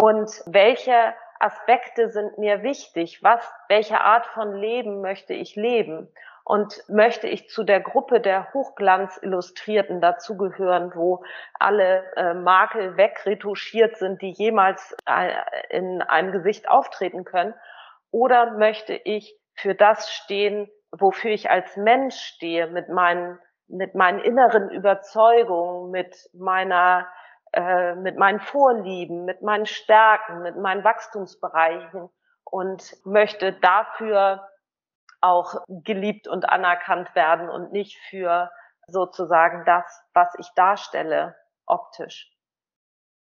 Und welche Aspekte sind mir wichtig? Was, welche Art von Leben möchte ich leben? Und möchte ich zu der Gruppe der Hochglanzillustrierten dazugehören, wo alle äh, Makel wegretuschiert sind, die jemals äh, in einem Gesicht auftreten können? Oder möchte ich für das stehen, wofür ich als Mensch stehe, mit meinen, mit meinen inneren Überzeugungen, mit meiner, äh, mit meinen Vorlieben, mit meinen Stärken, mit meinen Wachstumsbereichen und möchte dafür auch geliebt und anerkannt werden und nicht für sozusagen das, was ich darstelle, optisch.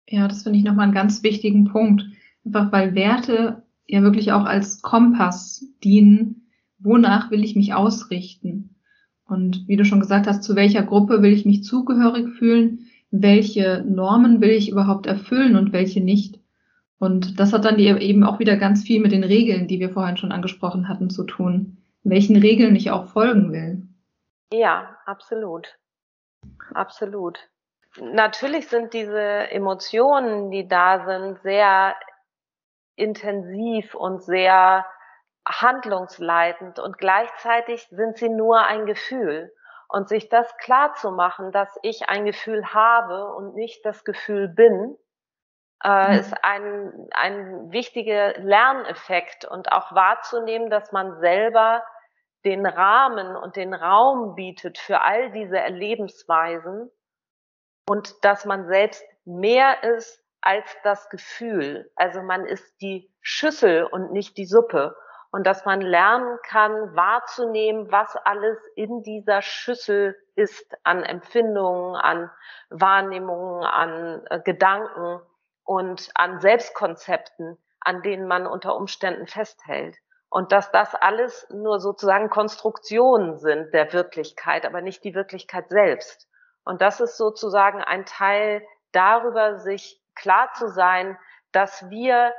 Ja, das finde ich nochmal einen ganz wichtigen Punkt. Einfach weil Werte ja wirklich auch als Kompass dienen, wonach will ich mich ausrichten? Und wie du schon gesagt hast, zu welcher Gruppe will ich mich zugehörig fühlen? Welche Normen will ich überhaupt erfüllen und welche nicht? Und das hat dann eben auch wieder ganz viel mit den Regeln, die wir vorhin schon angesprochen hatten, zu tun. Welchen Regeln ich auch folgen will. Ja, absolut. Absolut. Natürlich sind diese Emotionen, die da sind, sehr intensiv und sehr handlungsleitend und gleichzeitig sind sie nur ein Gefühl. Und sich das klar zu machen, dass ich ein Gefühl habe und nicht das Gefühl bin, äh, mhm. ist ein, ein wichtiger Lerneffekt und auch wahrzunehmen, dass man selber den Rahmen und den Raum bietet für all diese Erlebensweisen und dass man selbst mehr ist als das Gefühl. Also man ist die Schüssel und nicht die Suppe und dass man lernen kann, wahrzunehmen, was alles in dieser Schüssel ist an Empfindungen, an Wahrnehmungen, an äh, Gedanken und an Selbstkonzepten, an denen man unter Umständen festhält. Und dass das alles nur sozusagen Konstruktionen sind der Wirklichkeit, aber nicht die Wirklichkeit selbst. Und das ist sozusagen ein Teil darüber, sich klar zu sein, dass wir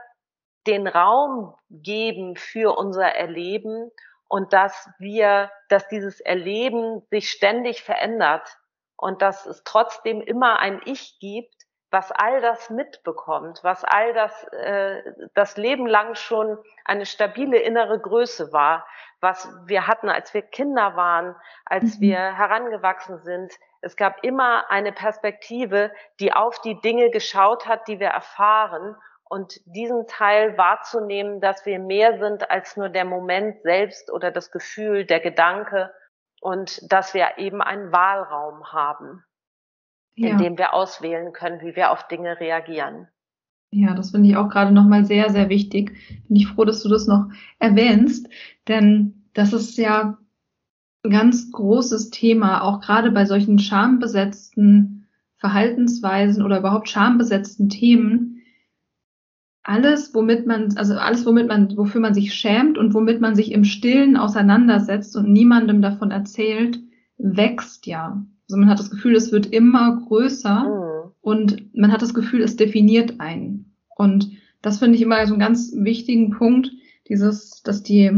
den Raum geben für unser Erleben und dass wir, dass dieses Erleben sich ständig verändert und dass es trotzdem immer ein Ich gibt, was all das mitbekommt, was all das äh, das Leben lang schon eine stabile innere Größe war, was wir hatten, als wir Kinder waren, als mhm. wir herangewachsen sind. Es gab immer eine Perspektive, die auf die Dinge geschaut hat, die wir erfahren und diesen Teil wahrzunehmen, dass wir mehr sind als nur der Moment selbst oder das Gefühl, der Gedanke und dass wir eben einen Wahlraum haben ja. in dem wir auswählen können, wie wir auf Dinge reagieren. Ja, das finde ich auch gerade nochmal sehr, sehr wichtig. Bin ich froh, dass du das noch erwähnst, denn das ist ja ein ganz großes Thema, auch gerade bei solchen schambesetzten Verhaltensweisen oder überhaupt schambesetzten Themen. Alles, womit man, also alles, womit man, wofür man sich schämt und womit man sich im Stillen auseinandersetzt und niemandem davon erzählt, wächst ja. Also man hat das Gefühl, es wird immer größer mhm. und man hat das Gefühl, es definiert einen. Und das finde ich immer so einen ganz wichtigen Punkt, dieses, dass die,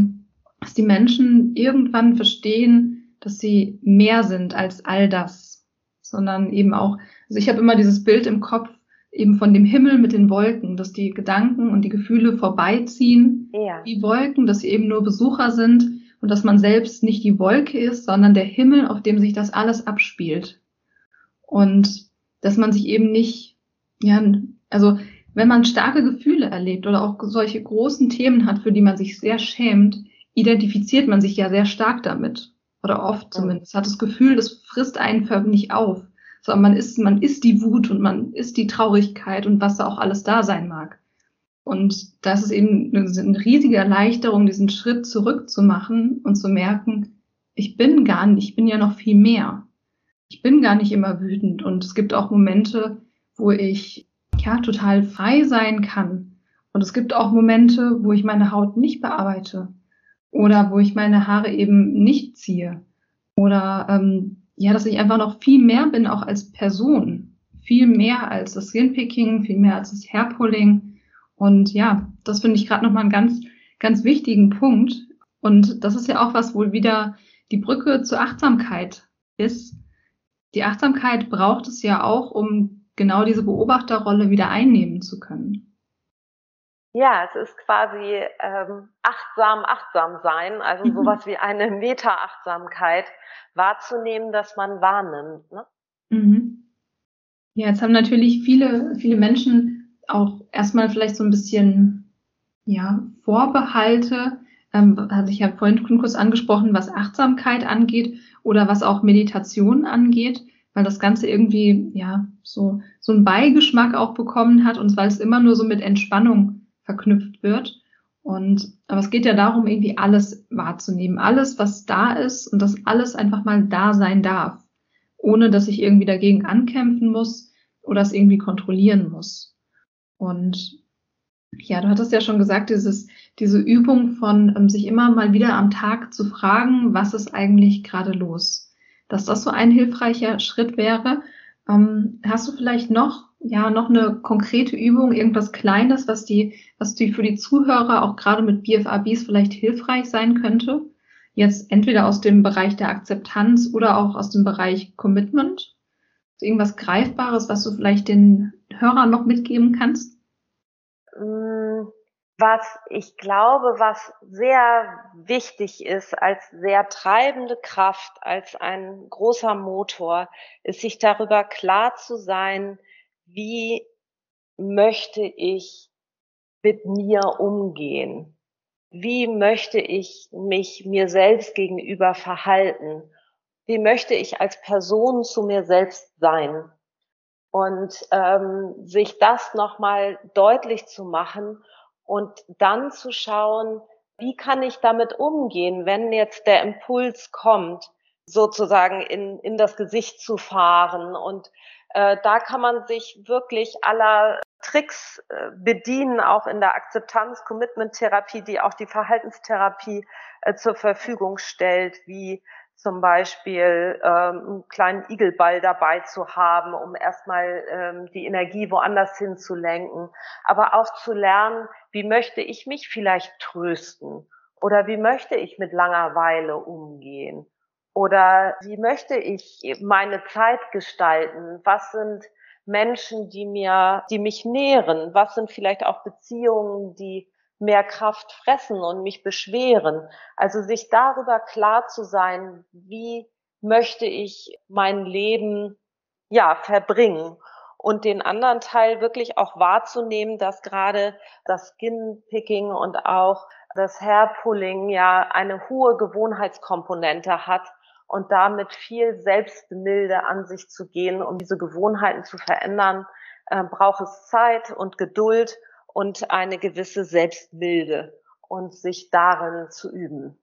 dass die Menschen irgendwann verstehen, dass sie mehr sind als all das, sondern eben auch, also ich habe immer dieses Bild im Kopf, eben von dem Himmel mit den Wolken, dass die Gedanken und die Gefühle vorbeiziehen, ja. wie Wolken, dass sie eben nur Besucher sind und dass man selbst nicht die Wolke ist, sondern der Himmel, auf dem sich das alles abspielt. Und dass man sich eben nicht, ja, also wenn man starke Gefühle erlebt oder auch solche großen Themen hat, für die man sich sehr schämt, identifiziert man sich ja sehr stark damit. Oder oft zumindest. Hat das Gefühl, das frisst einen förmlich auf. Sondern man ist, man ist die Wut und man ist die Traurigkeit und was da auch alles da sein mag. Und das ist eben eine riesige Erleichterung, diesen Schritt zurückzumachen und zu merken, ich bin gar nicht, ich bin ja noch viel mehr. Ich bin gar nicht immer wütend. Und es gibt auch Momente, wo ich ja total frei sein kann. Und es gibt auch Momente, wo ich meine Haut nicht bearbeite oder wo ich meine Haare eben nicht ziehe oder ähm, ja, dass ich einfach noch viel mehr bin, auch als Person, viel mehr als das Skinpicking, viel mehr als das Hairpulling und ja, das finde ich gerade nochmal einen ganz, ganz wichtigen Punkt. Und das ist ja auch was, wo wieder die Brücke zur Achtsamkeit ist. Die Achtsamkeit braucht es ja auch, um genau diese Beobachterrolle wieder einnehmen zu können. Ja, es ist quasi ähm, achtsam, achtsam sein, also mhm. sowas wie eine Meta-Achtsamkeit wahrzunehmen, dass man wahrnimmt. Ne? Mhm. Ja, jetzt haben natürlich viele, viele Menschen auch erstmal vielleicht so ein bisschen ja, Vorbehalte. Ähm, hatte ich ja vorhin kurz angesprochen, was Achtsamkeit angeht oder was auch Meditation angeht, weil das Ganze irgendwie ja so, so einen Beigeschmack auch bekommen hat und weil es immer nur so mit Entspannung verknüpft wird. Und aber es geht ja darum, irgendwie alles wahrzunehmen, alles, was da ist und dass alles einfach mal da sein darf, ohne dass ich irgendwie dagegen ankämpfen muss oder es irgendwie kontrollieren muss. Und ja, du hattest ja schon gesagt, dieses, diese Übung von ähm, sich immer mal wieder am Tag zu fragen, was ist eigentlich gerade los? Dass das so ein hilfreicher Schritt wäre. Ähm, hast du vielleicht noch, ja, noch eine konkrete Übung, irgendwas Kleines, was die, was die für die Zuhörer auch gerade mit BFABs vielleicht hilfreich sein könnte? Jetzt entweder aus dem Bereich der Akzeptanz oder auch aus dem Bereich Commitment? Irgendwas Greifbares, was du vielleicht den Hörern noch mitgeben kannst? Mm, was ich glaube, was sehr wichtig ist als sehr treibende Kraft, als ein großer Motor, ist sich darüber klar zu sein, wie möchte ich mit mir umgehen? Wie möchte ich mich mir selbst gegenüber verhalten? Wie möchte ich als Person zu mir selbst sein? und ähm, sich das nochmal deutlich zu machen und dann zu schauen, wie kann ich damit umgehen, wenn jetzt der Impuls kommt, sozusagen in, in das Gesicht zu fahren. Und äh, da kann man sich wirklich aller Tricks äh, bedienen, auch in der Akzeptanz, Commitment-Therapie, die auch die Verhaltenstherapie äh, zur Verfügung stellt, wie zum Beispiel ähm, einen kleinen Igelball dabei zu haben, um erstmal ähm, die Energie woanders hinzulenken, aber auch zu lernen, wie möchte ich mich vielleicht trösten Oder wie möchte ich mit Langeweile umgehen? Oder wie möchte ich meine Zeit gestalten? Was sind Menschen, die mir, die mich nähren? Was sind vielleicht auch Beziehungen, die mehr Kraft fressen und mich beschweren? Also sich darüber klar zu sein, wie möchte ich mein Leben, ja, verbringen? und den anderen Teil wirklich auch wahrzunehmen, dass gerade das Skin-Picking und auch das Hair-Pulling ja eine hohe Gewohnheitskomponente hat und damit viel Selbstmilde an sich zu gehen, um diese Gewohnheiten zu verändern, äh, braucht es Zeit und Geduld und eine gewisse Selbstmilde und sich darin zu üben.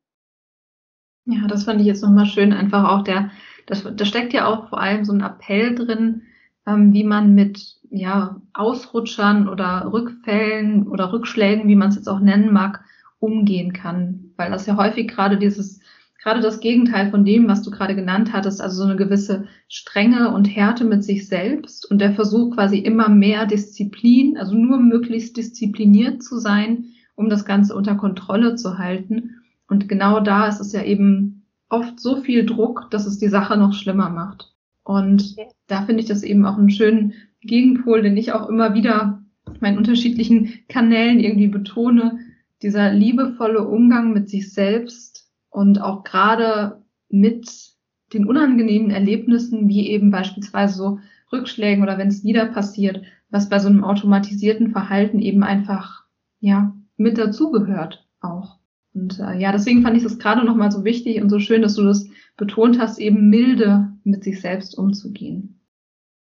Ja, das fand ich jetzt nochmal schön, einfach auch der, das, da steckt ja auch vor allem so ein Appell drin, ähm, wie man mit ja, Ausrutschern oder Rückfällen oder Rückschlägen, wie man es jetzt auch nennen mag, umgehen kann. Weil das ja häufig gerade dieses, gerade das Gegenteil von dem, was du gerade genannt hattest, also so eine gewisse Strenge und Härte mit sich selbst und der Versuch quasi immer mehr Disziplin, also nur möglichst diszipliniert zu sein, um das Ganze unter Kontrolle zu halten. Und genau da ist es ja eben oft so viel Druck, dass es die Sache noch schlimmer macht. Und da finde ich das eben auch einen schönen Gegenpol, den ich auch immer wieder auf meinen unterschiedlichen Kanälen irgendwie betone. Dieser liebevolle Umgang mit sich selbst und auch gerade mit den unangenehmen Erlebnissen, wie eben beispielsweise so Rückschlägen oder wenn es wieder passiert, was bei so einem automatisierten Verhalten eben einfach, ja, mit dazugehört auch. Und äh, ja, deswegen fand ich das gerade nochmal so wichtig und so schön, dass du das betont hast, eben milde mit sich selbst umzugehen.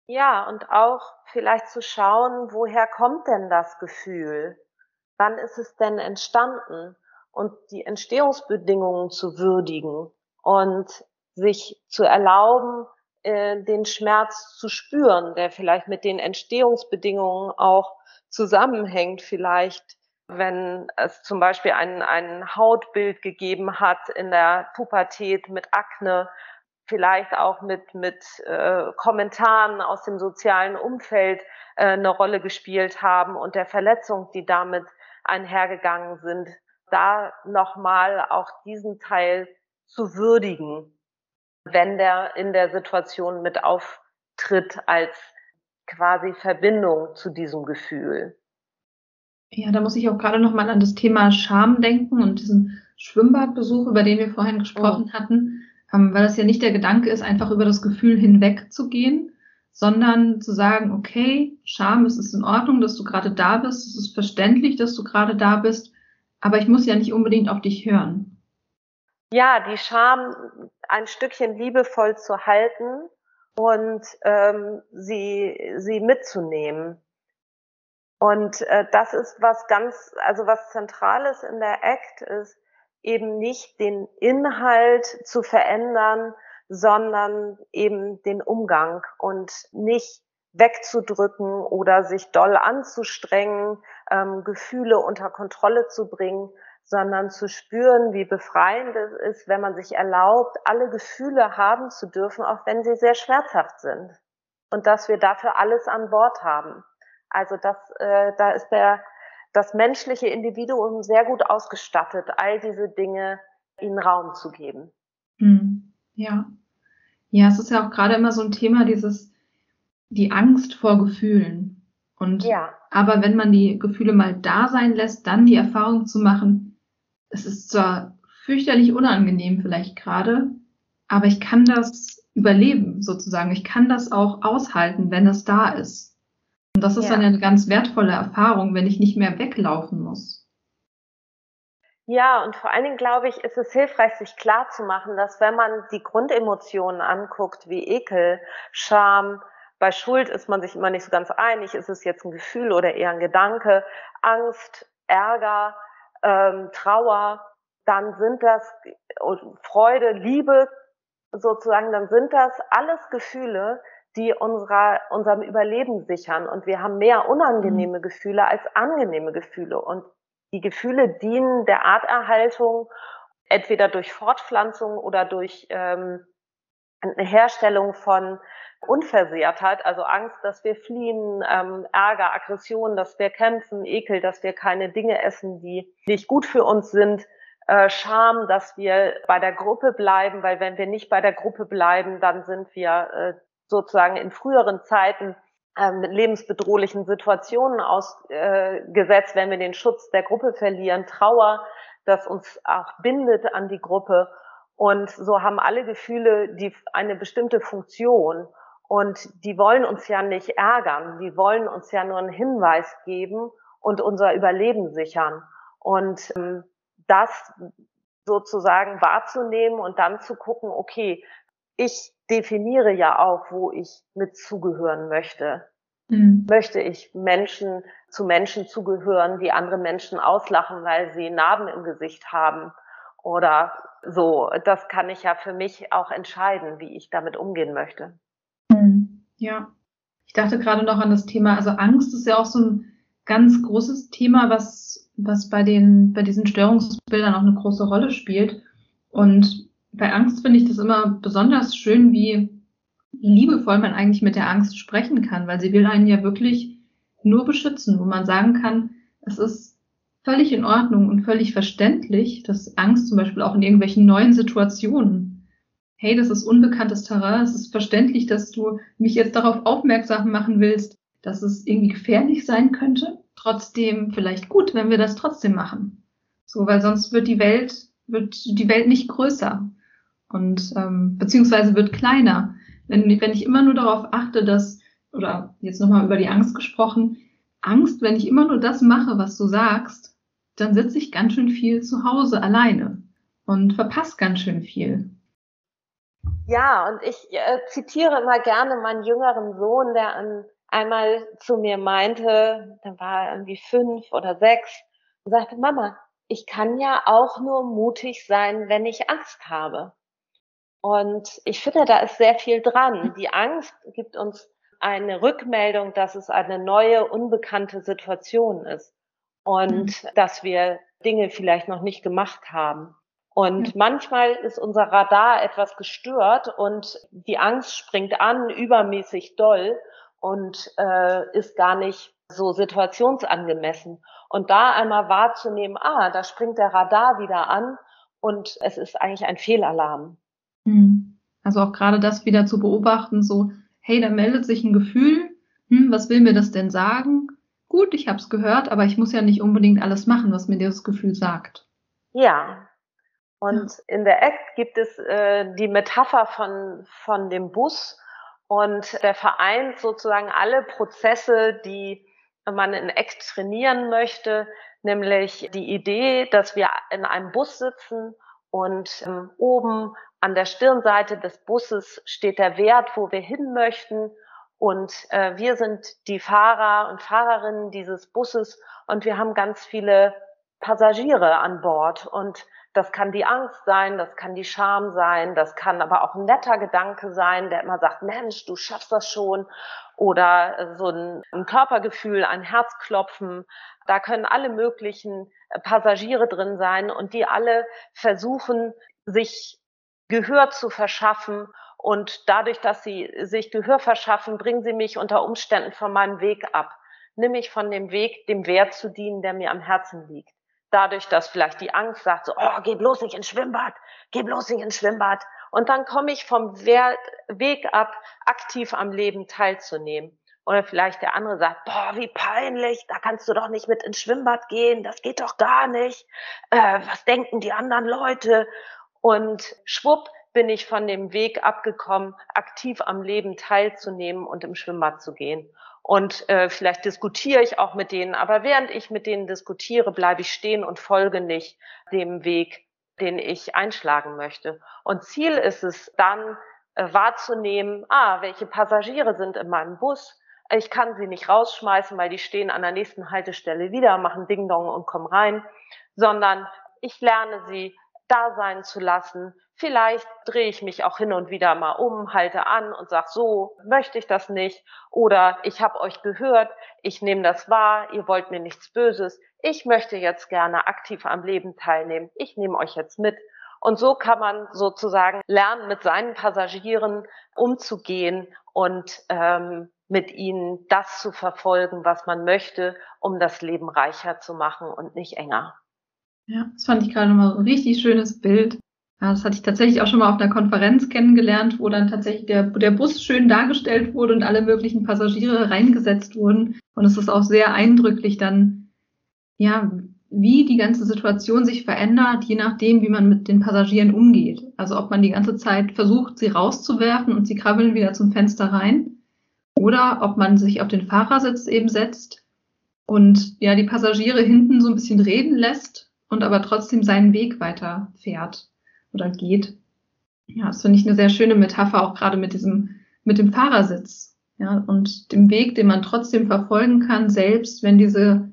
Ja, und auch vielleicht zu schauen, woher kommt denn das Gefühl? Wann ist es denn entstanden? Und die Entstehungsbedingungen zu würdigen und sich zu erlauben, äh, den Schmerz zu spüren, der vielleicht mit den Entstehungsbedingungen auch zusammenhängt, vielleicht wenn es zum Beispiel ein, ein Hautbild gegeben hat in der Pubertät mit Akne, vielleicht auch mit, mit äh, Kommentaren aus dem sozialen Umfeld äh, eine Rolle gespielt haben und der Verletzung, die damit einhergegangen sind, da nochmal auch diesen Teil zu würdigen, wenn der in der Situation mit auftritt als quasi Verbindung zu diesem Gefühl. Ja, da muss ich auch gerade noch mal an das Thema Scham denken und diesen Schwimmbadbesuch, über den wir vorhin gesprochen oh. hatten, ähm, weil das ja nicht der Gedanke ist, einfach über das Gefühl hinwegzugehen, sondern zu sagen, okay, Scham, es ist in Ordnung, dass du gerade da bist, es ist verständlich, dass du gerade da bist, aber ich muss ja nicht unbedingt auf dich hören. Ja, die Scham ein Stückchen liebevoll zu halten und ähm, sie, sie mitzunehmen. Und äh, das ist was ganz, also was Zentrales in der Act ist, eben nicht den Inhalt zu verändern, sondern eben den Umgang und nicht wegzudrücken oder sich doll anzustrengen, ähm, Gefühle unter Kontrolle zu bringen, sondern zu spüren, wie befreiend es ist, wenn man sich erlaubt, alle Gefühle haben zu dürfen, auch wenn sie sehr schmerzhaft sind. Und dass wir dafür alles an Bord haben. Also das, äh, da ist der, das menschliche Individuum sehr gut ausgestattet, all diese Dinge ihnen Raum zu geben. Hm. Ja. Ja, es ist ja auch gerade immer so ein Thema, dieses, die Angst vor Gefühlen. Und, ja. aber wenn man die Gefühle mal da sein lässt, dann die Erfahrung zu machen, es ist zwar fürchterlich unangenehm vielleicht gerade, aber ich kann das überleben sozusagen. Ich kann das auch aushalten, wenn es da ist. Und das ist ja. dann eine ganz wertvolle Erfahrung, wenn ich nicht mehr weglaufen muss. Ja, und vor allen Dingen glaube ich, ist es hilfreich, sich klar zu machen, dass wenn man die Grundemotionen anguckt, wie Ekel, Scham, bei Schuld ist man sich immer nicht so ganz einig, ist es jetzt ein Gefühl oder eher ein Gedanke, Angst, Ärger, ähm, Trauer, dann sind das Freude, Liebe sozusagen, dann sind das alles Gefühle, die unserer, unserem Überleben sichern. Und wir haben mehr unangenehme mhm. Gefühle als angenehme Gefühle. Und die Gefühle dienen der Arterhaltung entweder durch Fortpflanzung oder durch ähm, eine Herstellung von Unversehrtheit, also Angst, dass wir fliehen, ähm, Ärger, Aggression, dass wir kämpfen, Ekel, dass wir keine Dinge essen, die nicht gut für uns sind. äh, Scham, dass wir bei der Gruppe bleiben, weil wenn wir nicht bei der Gruppe bleiben, dann sind wir äh, sozusagen in früheren Zeiten äh, mit lebensbedrohlichen Situationen ausgesetzt, wenn wir den Schutz der Gruppe verlieren, Trauer, das uns auch bindet an die Gruppe. Und so haben alle Gefühle die eine bestimmte Funktion. Und die wollen uns ja nicht ärgern, die wollen uns ja nur einen Hinweis geben und unser Überleben sichern. Und ähm, das sozusagen wahrzunehmen und dann zu gucken, okay, ich definiere ja auch, wo ich mit zugehören möchte. Mhm. Möchte ich Menschen zu Menschen zugehören, die andere Menschen auslachen, weil sie Narben im Gesicht haben oder so. Das kann ich ja für mich auch entscheiden, wie ich damit umgehen möchte. Mhm. Ja. Ich dachte gerade noch an das Thema, also Angst ist ja auch so ein ganz großes Thema, was, was bei den, bei diesen Störungsbildern auch eine große Rolle spielt. Und bei Angst finde ich das immer besonders schön, wie liebevoll man eigentlich mit der Angst sprechen kann, weil sie will einen ja wirklich nur beschützen, wo man sagen kann, es ist völlig in Ordnung und völlig verständlich, dass Angst zum Beispiel auch in irgendwelchen neuen Situationen, hey, das ist unbekanntes Terrain, es ist verständlich, dass du mich jetzt darauf aufmerksam machen willst, dass es irgendwie gefährlich sein könnte, trotzdem vielleicht gut, wenn wir das trotzdem machen. So, weil sonst wird die Welt, wird die Welt nicht größer und ähm, beziehungsweise wird kleiner. Wenn, wenn ich immer nur darauf achte, dass, oder jetzt nochmal über die Angst gesprochen, Angst, wenn ich immer nur das mache, was du sagst, dann sitze ich ganz schön viel zu Hause alleine und verpasse ganz schön viel. Ja, und ich äh, zitiere immer gerne meinen jüngeren Sohn, der an, einmal zu mir meinte, da war er irgendwie fünf oder sechs, und sagte, Mama, ich kann ja auch nur mutig sein, wenn ich Angst habe. Und ich finde, da ist sehr viel dran. Die Angst gibt uns eine Rückmeldung, dass es eine neue, unbekannte Situation ist und mhm. dass wir Dinge vielleicht noch nicht gemacht haben. Und mhm. manchmal ist unser Radar etwas gestört und die Angst springt an, übermäßig doll und äh, ist gar nicht so situationsangemessen. Und da einmal wahrzunehmen, ah, da springt der Radar wieder an und es ist eigentlich ein Fehlalarm. Hm. Also auch gerade das wieder zu beobachten, so, hey, da meldet sich ein Gefühl, hm, was will mir das denn sagen? Gut, ich habe es gehört, aber ich muss ja nicht unbedingt alles machen, was mir das Gefühl sagt. Ja. Und ja. in der Act gibt es äh, die Metapher von, von dem Bus und der vereint sozusagen alle Prozesse, die man in Act trainieren möchte, nämlich die Idee, dass wir in einem Bus sitzen und ähm, oben an der Stirnseite des Busses steht der Wert, wo wir hin möchten. Und äh, wir sind die Fahrer und Fahrerinnen dieses Busses und wir haben ganz viele Passagiere an Bord. Und das kann die Angst sein, das kann die Scham sein, das kann aber auch ein netter Gedanke sein, der immer sagt, Mensch, du schaffst das schon. Oder so ein, ein Körpergefühl, ein Herzklopfen. Da können alle möglichen Passagiere drin sein und die alle versuchen, sich Gehör zu verschaffen. Und dadurch, dass sie sich Gehör verschaffen, bringen sie mich unter Umständen von meinem Weg ab. Nämlich von dem Weg, dem Wert zu dienen, der mir am Herzen liegt. Dadurch, dass vielleicht die Angst sagt, so, oh, geh bloß nicht ins Schwimmbad, geh bloß nicht ins Schwimmbad. Und dann komme ich vom Weg ab, aktiv am Leben teilzunehmen. Oder vielleicht der andere sagt, boah, wie peinlich, da kannst du doch nicht mit ins Schwimmbad gehen, das geht doch gar nicht. Äh, was denken die anderen Leute? Und schwupp bin ich von dem Weg abgekommen, aktiv am Leben teilzunehmen und im Schwimmbad zu gehen. Und äh, vielleicht diskutiere ich auch mit denen, aber während ich mit denen diskutiere, bleibe ich stehen und folge nicht dem Weg, den ich einschlagen möchte. Und Ziel ist es dann äh, wahrzunehmen, ah, welche Passagiere sind in meinem Bus. Ich kann sie nicht rausschmeißen, weil die stehen an der nächsten Haltestelle wieder, machen Ding Dong und kommen rein, sondern ich lerne sie da sein zu lassen. Vielleicht drehe ich mich auch hin und wieder mal um, halte an und sag so, möchte ich das nicht. Oder ich habe euch gehört, ich nehme das wahr, ihr wollt mir nichts Böses. Ich möchte jetzt gerne aktiv am Leben teilnehmen. Ich nehme euch jetzt mit. Und so kann man sozusagen lernen, mit seinen Passagieren umzugehen und ähm, mit ihnen das zu verfolgen, was man möchte, um das Leben reicher zu machen und nicht enger. Ja, das fand ich gerade nochmal so ein richtig schönes Bild. Ja, das hatte ich tatsächlich auch schon mal auf einer Konferenz kennengelernt, wo dann tatsächlich der, der Bus schön dargestellt wurde und alle möglichen Passagiere reingesetzt wurden. Und es ist auch sehr eindrücklich dann, ja, wie die ganze Situation sich verändert, je nachdem, wie man mit den Passagieren umgeht. Also ob man die ganze Zeit versucht, sie rauszuwerfen und sie krabbeln wieder zum Fenster rein oder ob man sich auf den Fahrersitz eben setzt und ja die Passagiere hinten so ein bisschen reden lässt und aber trotzdem seinen Weg weiter fährt oder geht. Ja, das finde ich eine sehr schöne Metapher, auch gerade mit diesem, mit dem Fahrersitz. Ja, und dem Weg, den man trotzdem verfolgen kann, selbst wenn diese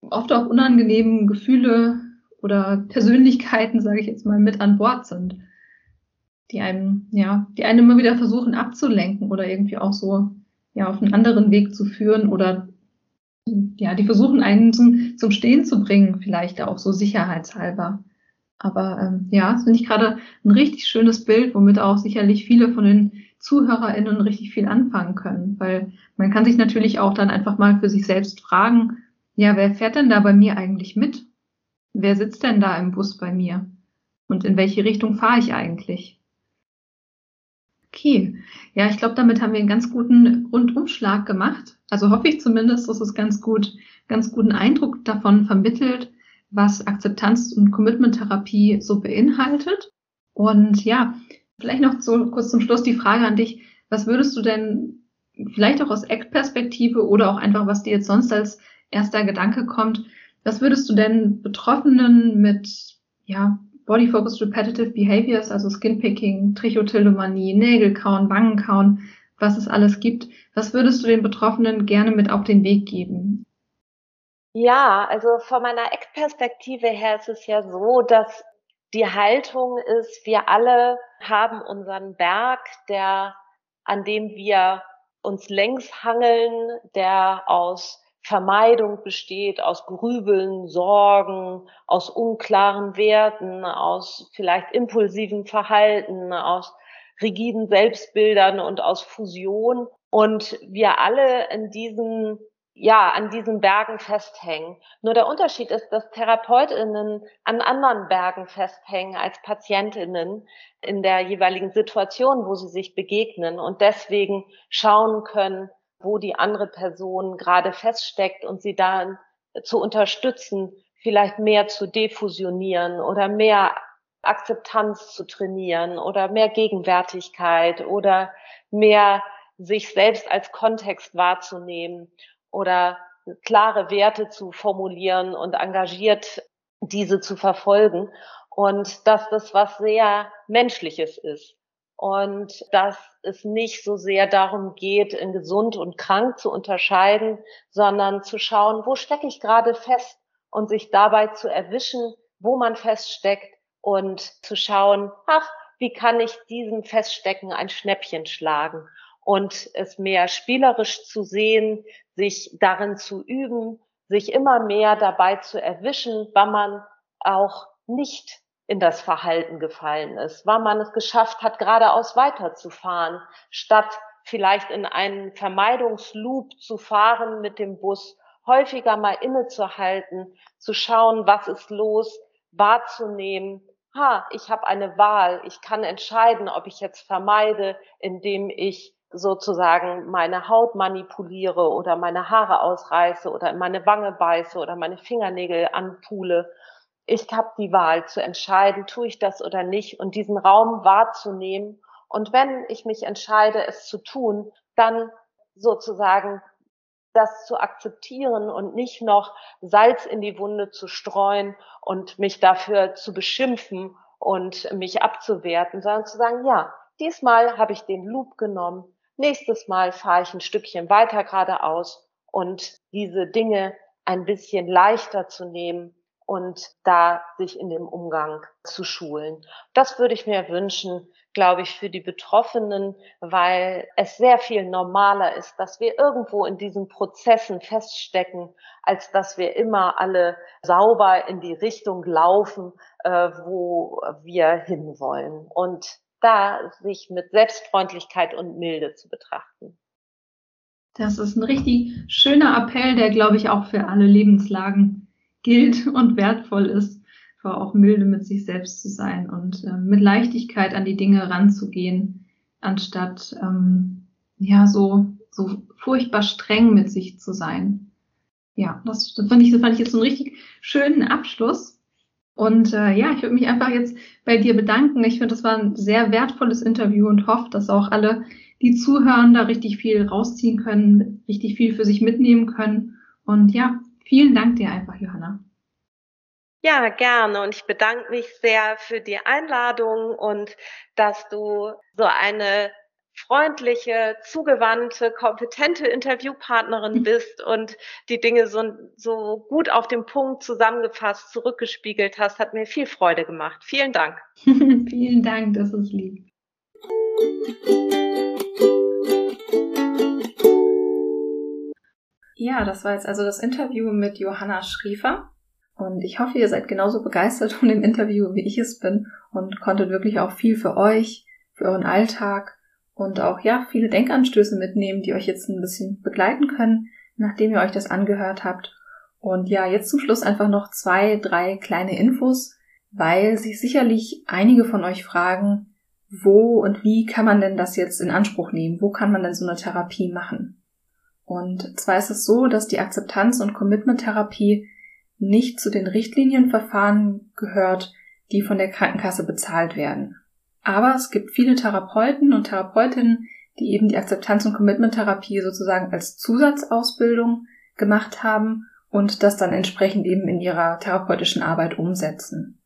oft auch unangenehmen Gefühle oder Persönlichkeiten, sage ich jetzt mal, mit an Bord sind, die einem, ja, die einen immer wieder versuchen abzulenken oder irgendwie auch so, ja, auf einen anderen Weg zu führen oder ja, die versuchen einen zum, zum Stehen zu bringen, vielleicht auch so sicherheitshalber. Aber ähm, ja, das finde ich gerade ein richtig schönes Bild, womit auch sicherlich viele von den ZuhörerInnen richtig viel anfangen können. Weil man kann sich natürlich auch dann einfach mal für sich selbst fragen, ja, wer fährt denn da bei mir eigentlich mit? Wer sitzt denn da im Bus bei mir? Und in welche Richtung fahre ich eigentlich? Okay, ja, ich glaube, damit haben wir einen ganz guten Rundumschlag gemacht. Also hoffe ich zumindest, dass es ganz gut, ganz guten Eindruck davon vermittelt, was Akzeptanz- und Commitment-Therapie so beinhaltet. Und ja, vielleicht noch so kurz zum Schluss die Frage an dich. Was würdest du denn vielleicht auch aus Act-Perspektive oder auch einfach, was dir jetzt sonst als erster Gedanke kommt, was würdest du denn Betroffenen mit, ja, Body-Focused Repetitive Behaviors, also Skinpicking, Trichotillomanie, Nägelkauen, Wangenkauen, was es alles gibt, was würdest du den Betroffenen gerne mit auf den Weg geben? Ja, also von meiner Eckperspektive her ist es ja so, dass die Haltung ist, wir alle haben unseren Berg, der, an dem wir uns längs hangeln, der aus Vermeidung besteht, aus Grübeln, Sorgen, aus unklaren Werten, aus vielleicht impulsiven Verhalten, aus rigiden Selbstbildern und aus Fusion. Und wir alle in diesen ja, an diesen Bergen festhängen. Nur der Unterschied ist, dass TherapeutInnen an anderen Bergen festhängen als PatientInnen in der jeweiligen Situation, wo sie sich begegnen und deswegen schauen können, wo die andere Person gerade feststeckt und sie dann zu unterstützen, vielleicht mehr zu defusionieren oder mehr Akzeptanz zu trainieren oder mehr Gegenwärtigkeit oder mehr sich selbst als Kontext wahrzunehmen oder klare Werte zu formulieren und engagiert diese zu verfolgen. Und dass das was sehr Menschliches ist und dass es nicht so sehr darum geht, in gesund und krank zu unterscheiden, sondern zu schauen, wo stecke ich gerade fest und sich dabei zu erwischen, wo man feststeckt und zu schauen, ach, wie kann ich diesem Feststecken ein Schnäppchen schlagen? Und es mehr spielerisch zu sehen, sich darin zu üben, sich immer mehr dabei zu erwischen, wann man auch nicht in das Verhalten gefallen ist, weil man es geschafft hat, geradeaus weiterzufahren, statt vielleicht in einen Vermeidungsloop zu fahren mit dem Bus, häufiger mal innezuhalten, zu schauen, was ist los, wahrzunehmen, ha, ich habe eine Wahl, ich kann entscheiden, ob ich jetzt vermeide, indem ich sozusagen meine Haut manipuliere oder meine Haare ausreiße oder in meine Wange beiße oder meine Fingernägel anpule ich habe die Wahl zu entscheiden, tue ich das oder nicht und diesen Raum wahrzunehmen. Und wenn ich mich entscheide, es zu tun, dann sozusagen das zu akzeptieren und nicht noch Salz in die Wunde zu streuen und mich dafür zu beschimpfen und mich abzuwerten, sondern zu sagen, ja, diesmal habe ich den Loop genommen, nächstes Mal fahre ich ein Stückchen weiter geradeaus und diese Dinge ein bisschen leichter zu nehmen und da sich in dem Umgang zu schulen. Das würde ich mir wünschen, glaube ich, für die Betroffenen, weil es sehr viel normaler ist, dass wir irgendwo in diesen Prozessen feststecken, als dass wir immer alle sauber in die Richtung laufen, äh, wo wir hinwollen. Und da sich mit Selbstfreundlichkeit und Milde zu betrachten. Das ist ein richtig schöner Appell, der, glaube ich, auch für alle Lebenslagen gilt und wertvoll ist. einfach auch milde mit sich selbst zu sein und äh, mit Leichtigkeit an die Dinge ranzugehen, anstatt ähm, ja so so furchtbar streng mit sich zu sein. Ja, das, das fand ich, das fand ich jetzt einen richtig schönen Abschluss. Und äh, ja, ich würde mich einfach jetzt bei dir bedanken. Ich finde, das war ein sehr wertvolles Interview und hoffe, dass auch alle, die zuhören, da richtig viel rausziehen können, richtig viel für sich mitnehmen können. Und ja, vielen Dank dir einfach, Johanna. Ja, gerne. Und ich bedanke mich sehr für die Einladung und dass du so eine freundliche, zugewandte, kompetente Interviewpartnerin mhm. bist und die Dinge so, so gut auf den Punkt zusammengefasst zurückgespiegelt hast, hat mir viel Freude gemacht. Vielen Dank. *laughs* Vielen Dank, das ist lieb. Ja, das war jetzt also das Interview mit Johanna Schriefer. Und ich hoffe, ihr seid genauso begeistert von dem Interview, wie ich es bin und konntet wirklich auch viel für euch, für euren Alltag und auch ja viele Denkanstöße mitnehmen, die euch jetzt ein bisschen begleiten können, nachdem ihr euch das angehört habt. Und ja, jetzt zum Schluss einfach noch zwei, drei kleine Infos, weil sich sicherlich einige von euch fragen, wo und wie kann man denn das jetzt in Anspruch nehmen? Wo kann man denn so eine Therapie machen? Und zwar ist es so, dass die Akzeptanz- und Commitment-Therapie nicht zu den Richtlinienverfahren gehört, die von der Krankenkasse bezahlt werden. Aber es gibt viele Therapeuten und Therapeutinnen, die eben die Akzeptanz- und Commitment-Therapie sozusagen als Zusatzausbildung gemacht haben und das dann entsprechend eben in ihrer therapeutischen Arbeit umsetzen.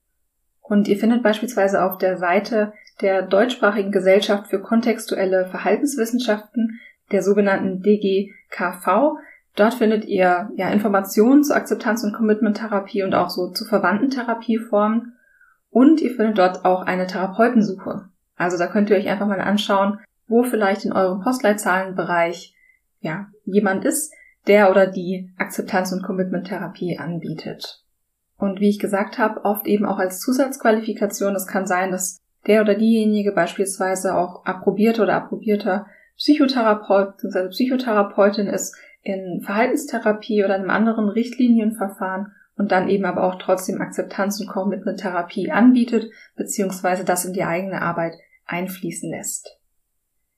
Und ihr findet beispielsweise auf der Seite der deutschsprachigen Gesellschaft für kontextuelle Verhaltenswissenschaften, der sogenannten DGKV, dort findet ihr ja Informationen zur Akzeptanz- und Commitment-Therapie und auch so zu verwandten Therapieformen und ihr findet dort auch eine Therapeutensuche. Also da könnt ihr euch einfach mal anschauen, wo vielleicht in eurem Postleitzahlenbereich ja, jemand ist, der oder die Akzeptanz- und Commitment-Therapie anbietet. Und wie ich gesagt habe, oft eben auch als Zusatzqualifikation. Es kann sein, dass der oder diejenige beispielsweise auch approbierter oder approbierter Psychotherapeut bzw. Psychotherapeutin ist in Verhaltenstherapie oder einem anderen Richtlinienverfahren und dann eben aber auch trotzdem Akzeptanz und Commitment-Therapie anbietet, beziehungsweise das in die eigene Arbeit einfließen lässt.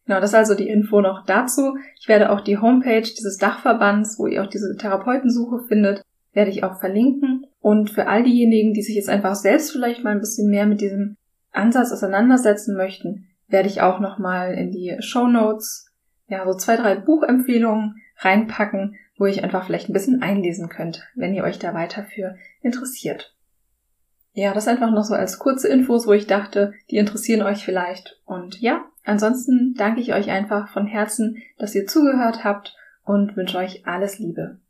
Genau, das ist also die Info noch dazu. Ich werde auch die Homepage dieses Dachverbands, wo ihr auch diese Therapeutensuche findet, werde ich auch verlinken. Und für all diejenigen, die sich jetzt einfach selbst vielleicht mal ein bisschen mehr mit diesem Ansatz auseinandersetzen möchten, werde ich auch nochmal in die Show Notes, ja, so zwei, drei Buchempfehlungen reinpacken, wo ich einfach vielleicht ein bisschen einlesen könnt, wenn ihr euch da weiter für interessiert. Ja, das einfach noch so als kurze Infos, wo ich dachte, die interessieren euch vielleicht. Und ja, ansonsten danke ich euch einfach von Herzen, dass ihr zugehört habt und wünsche euch alles Liebe.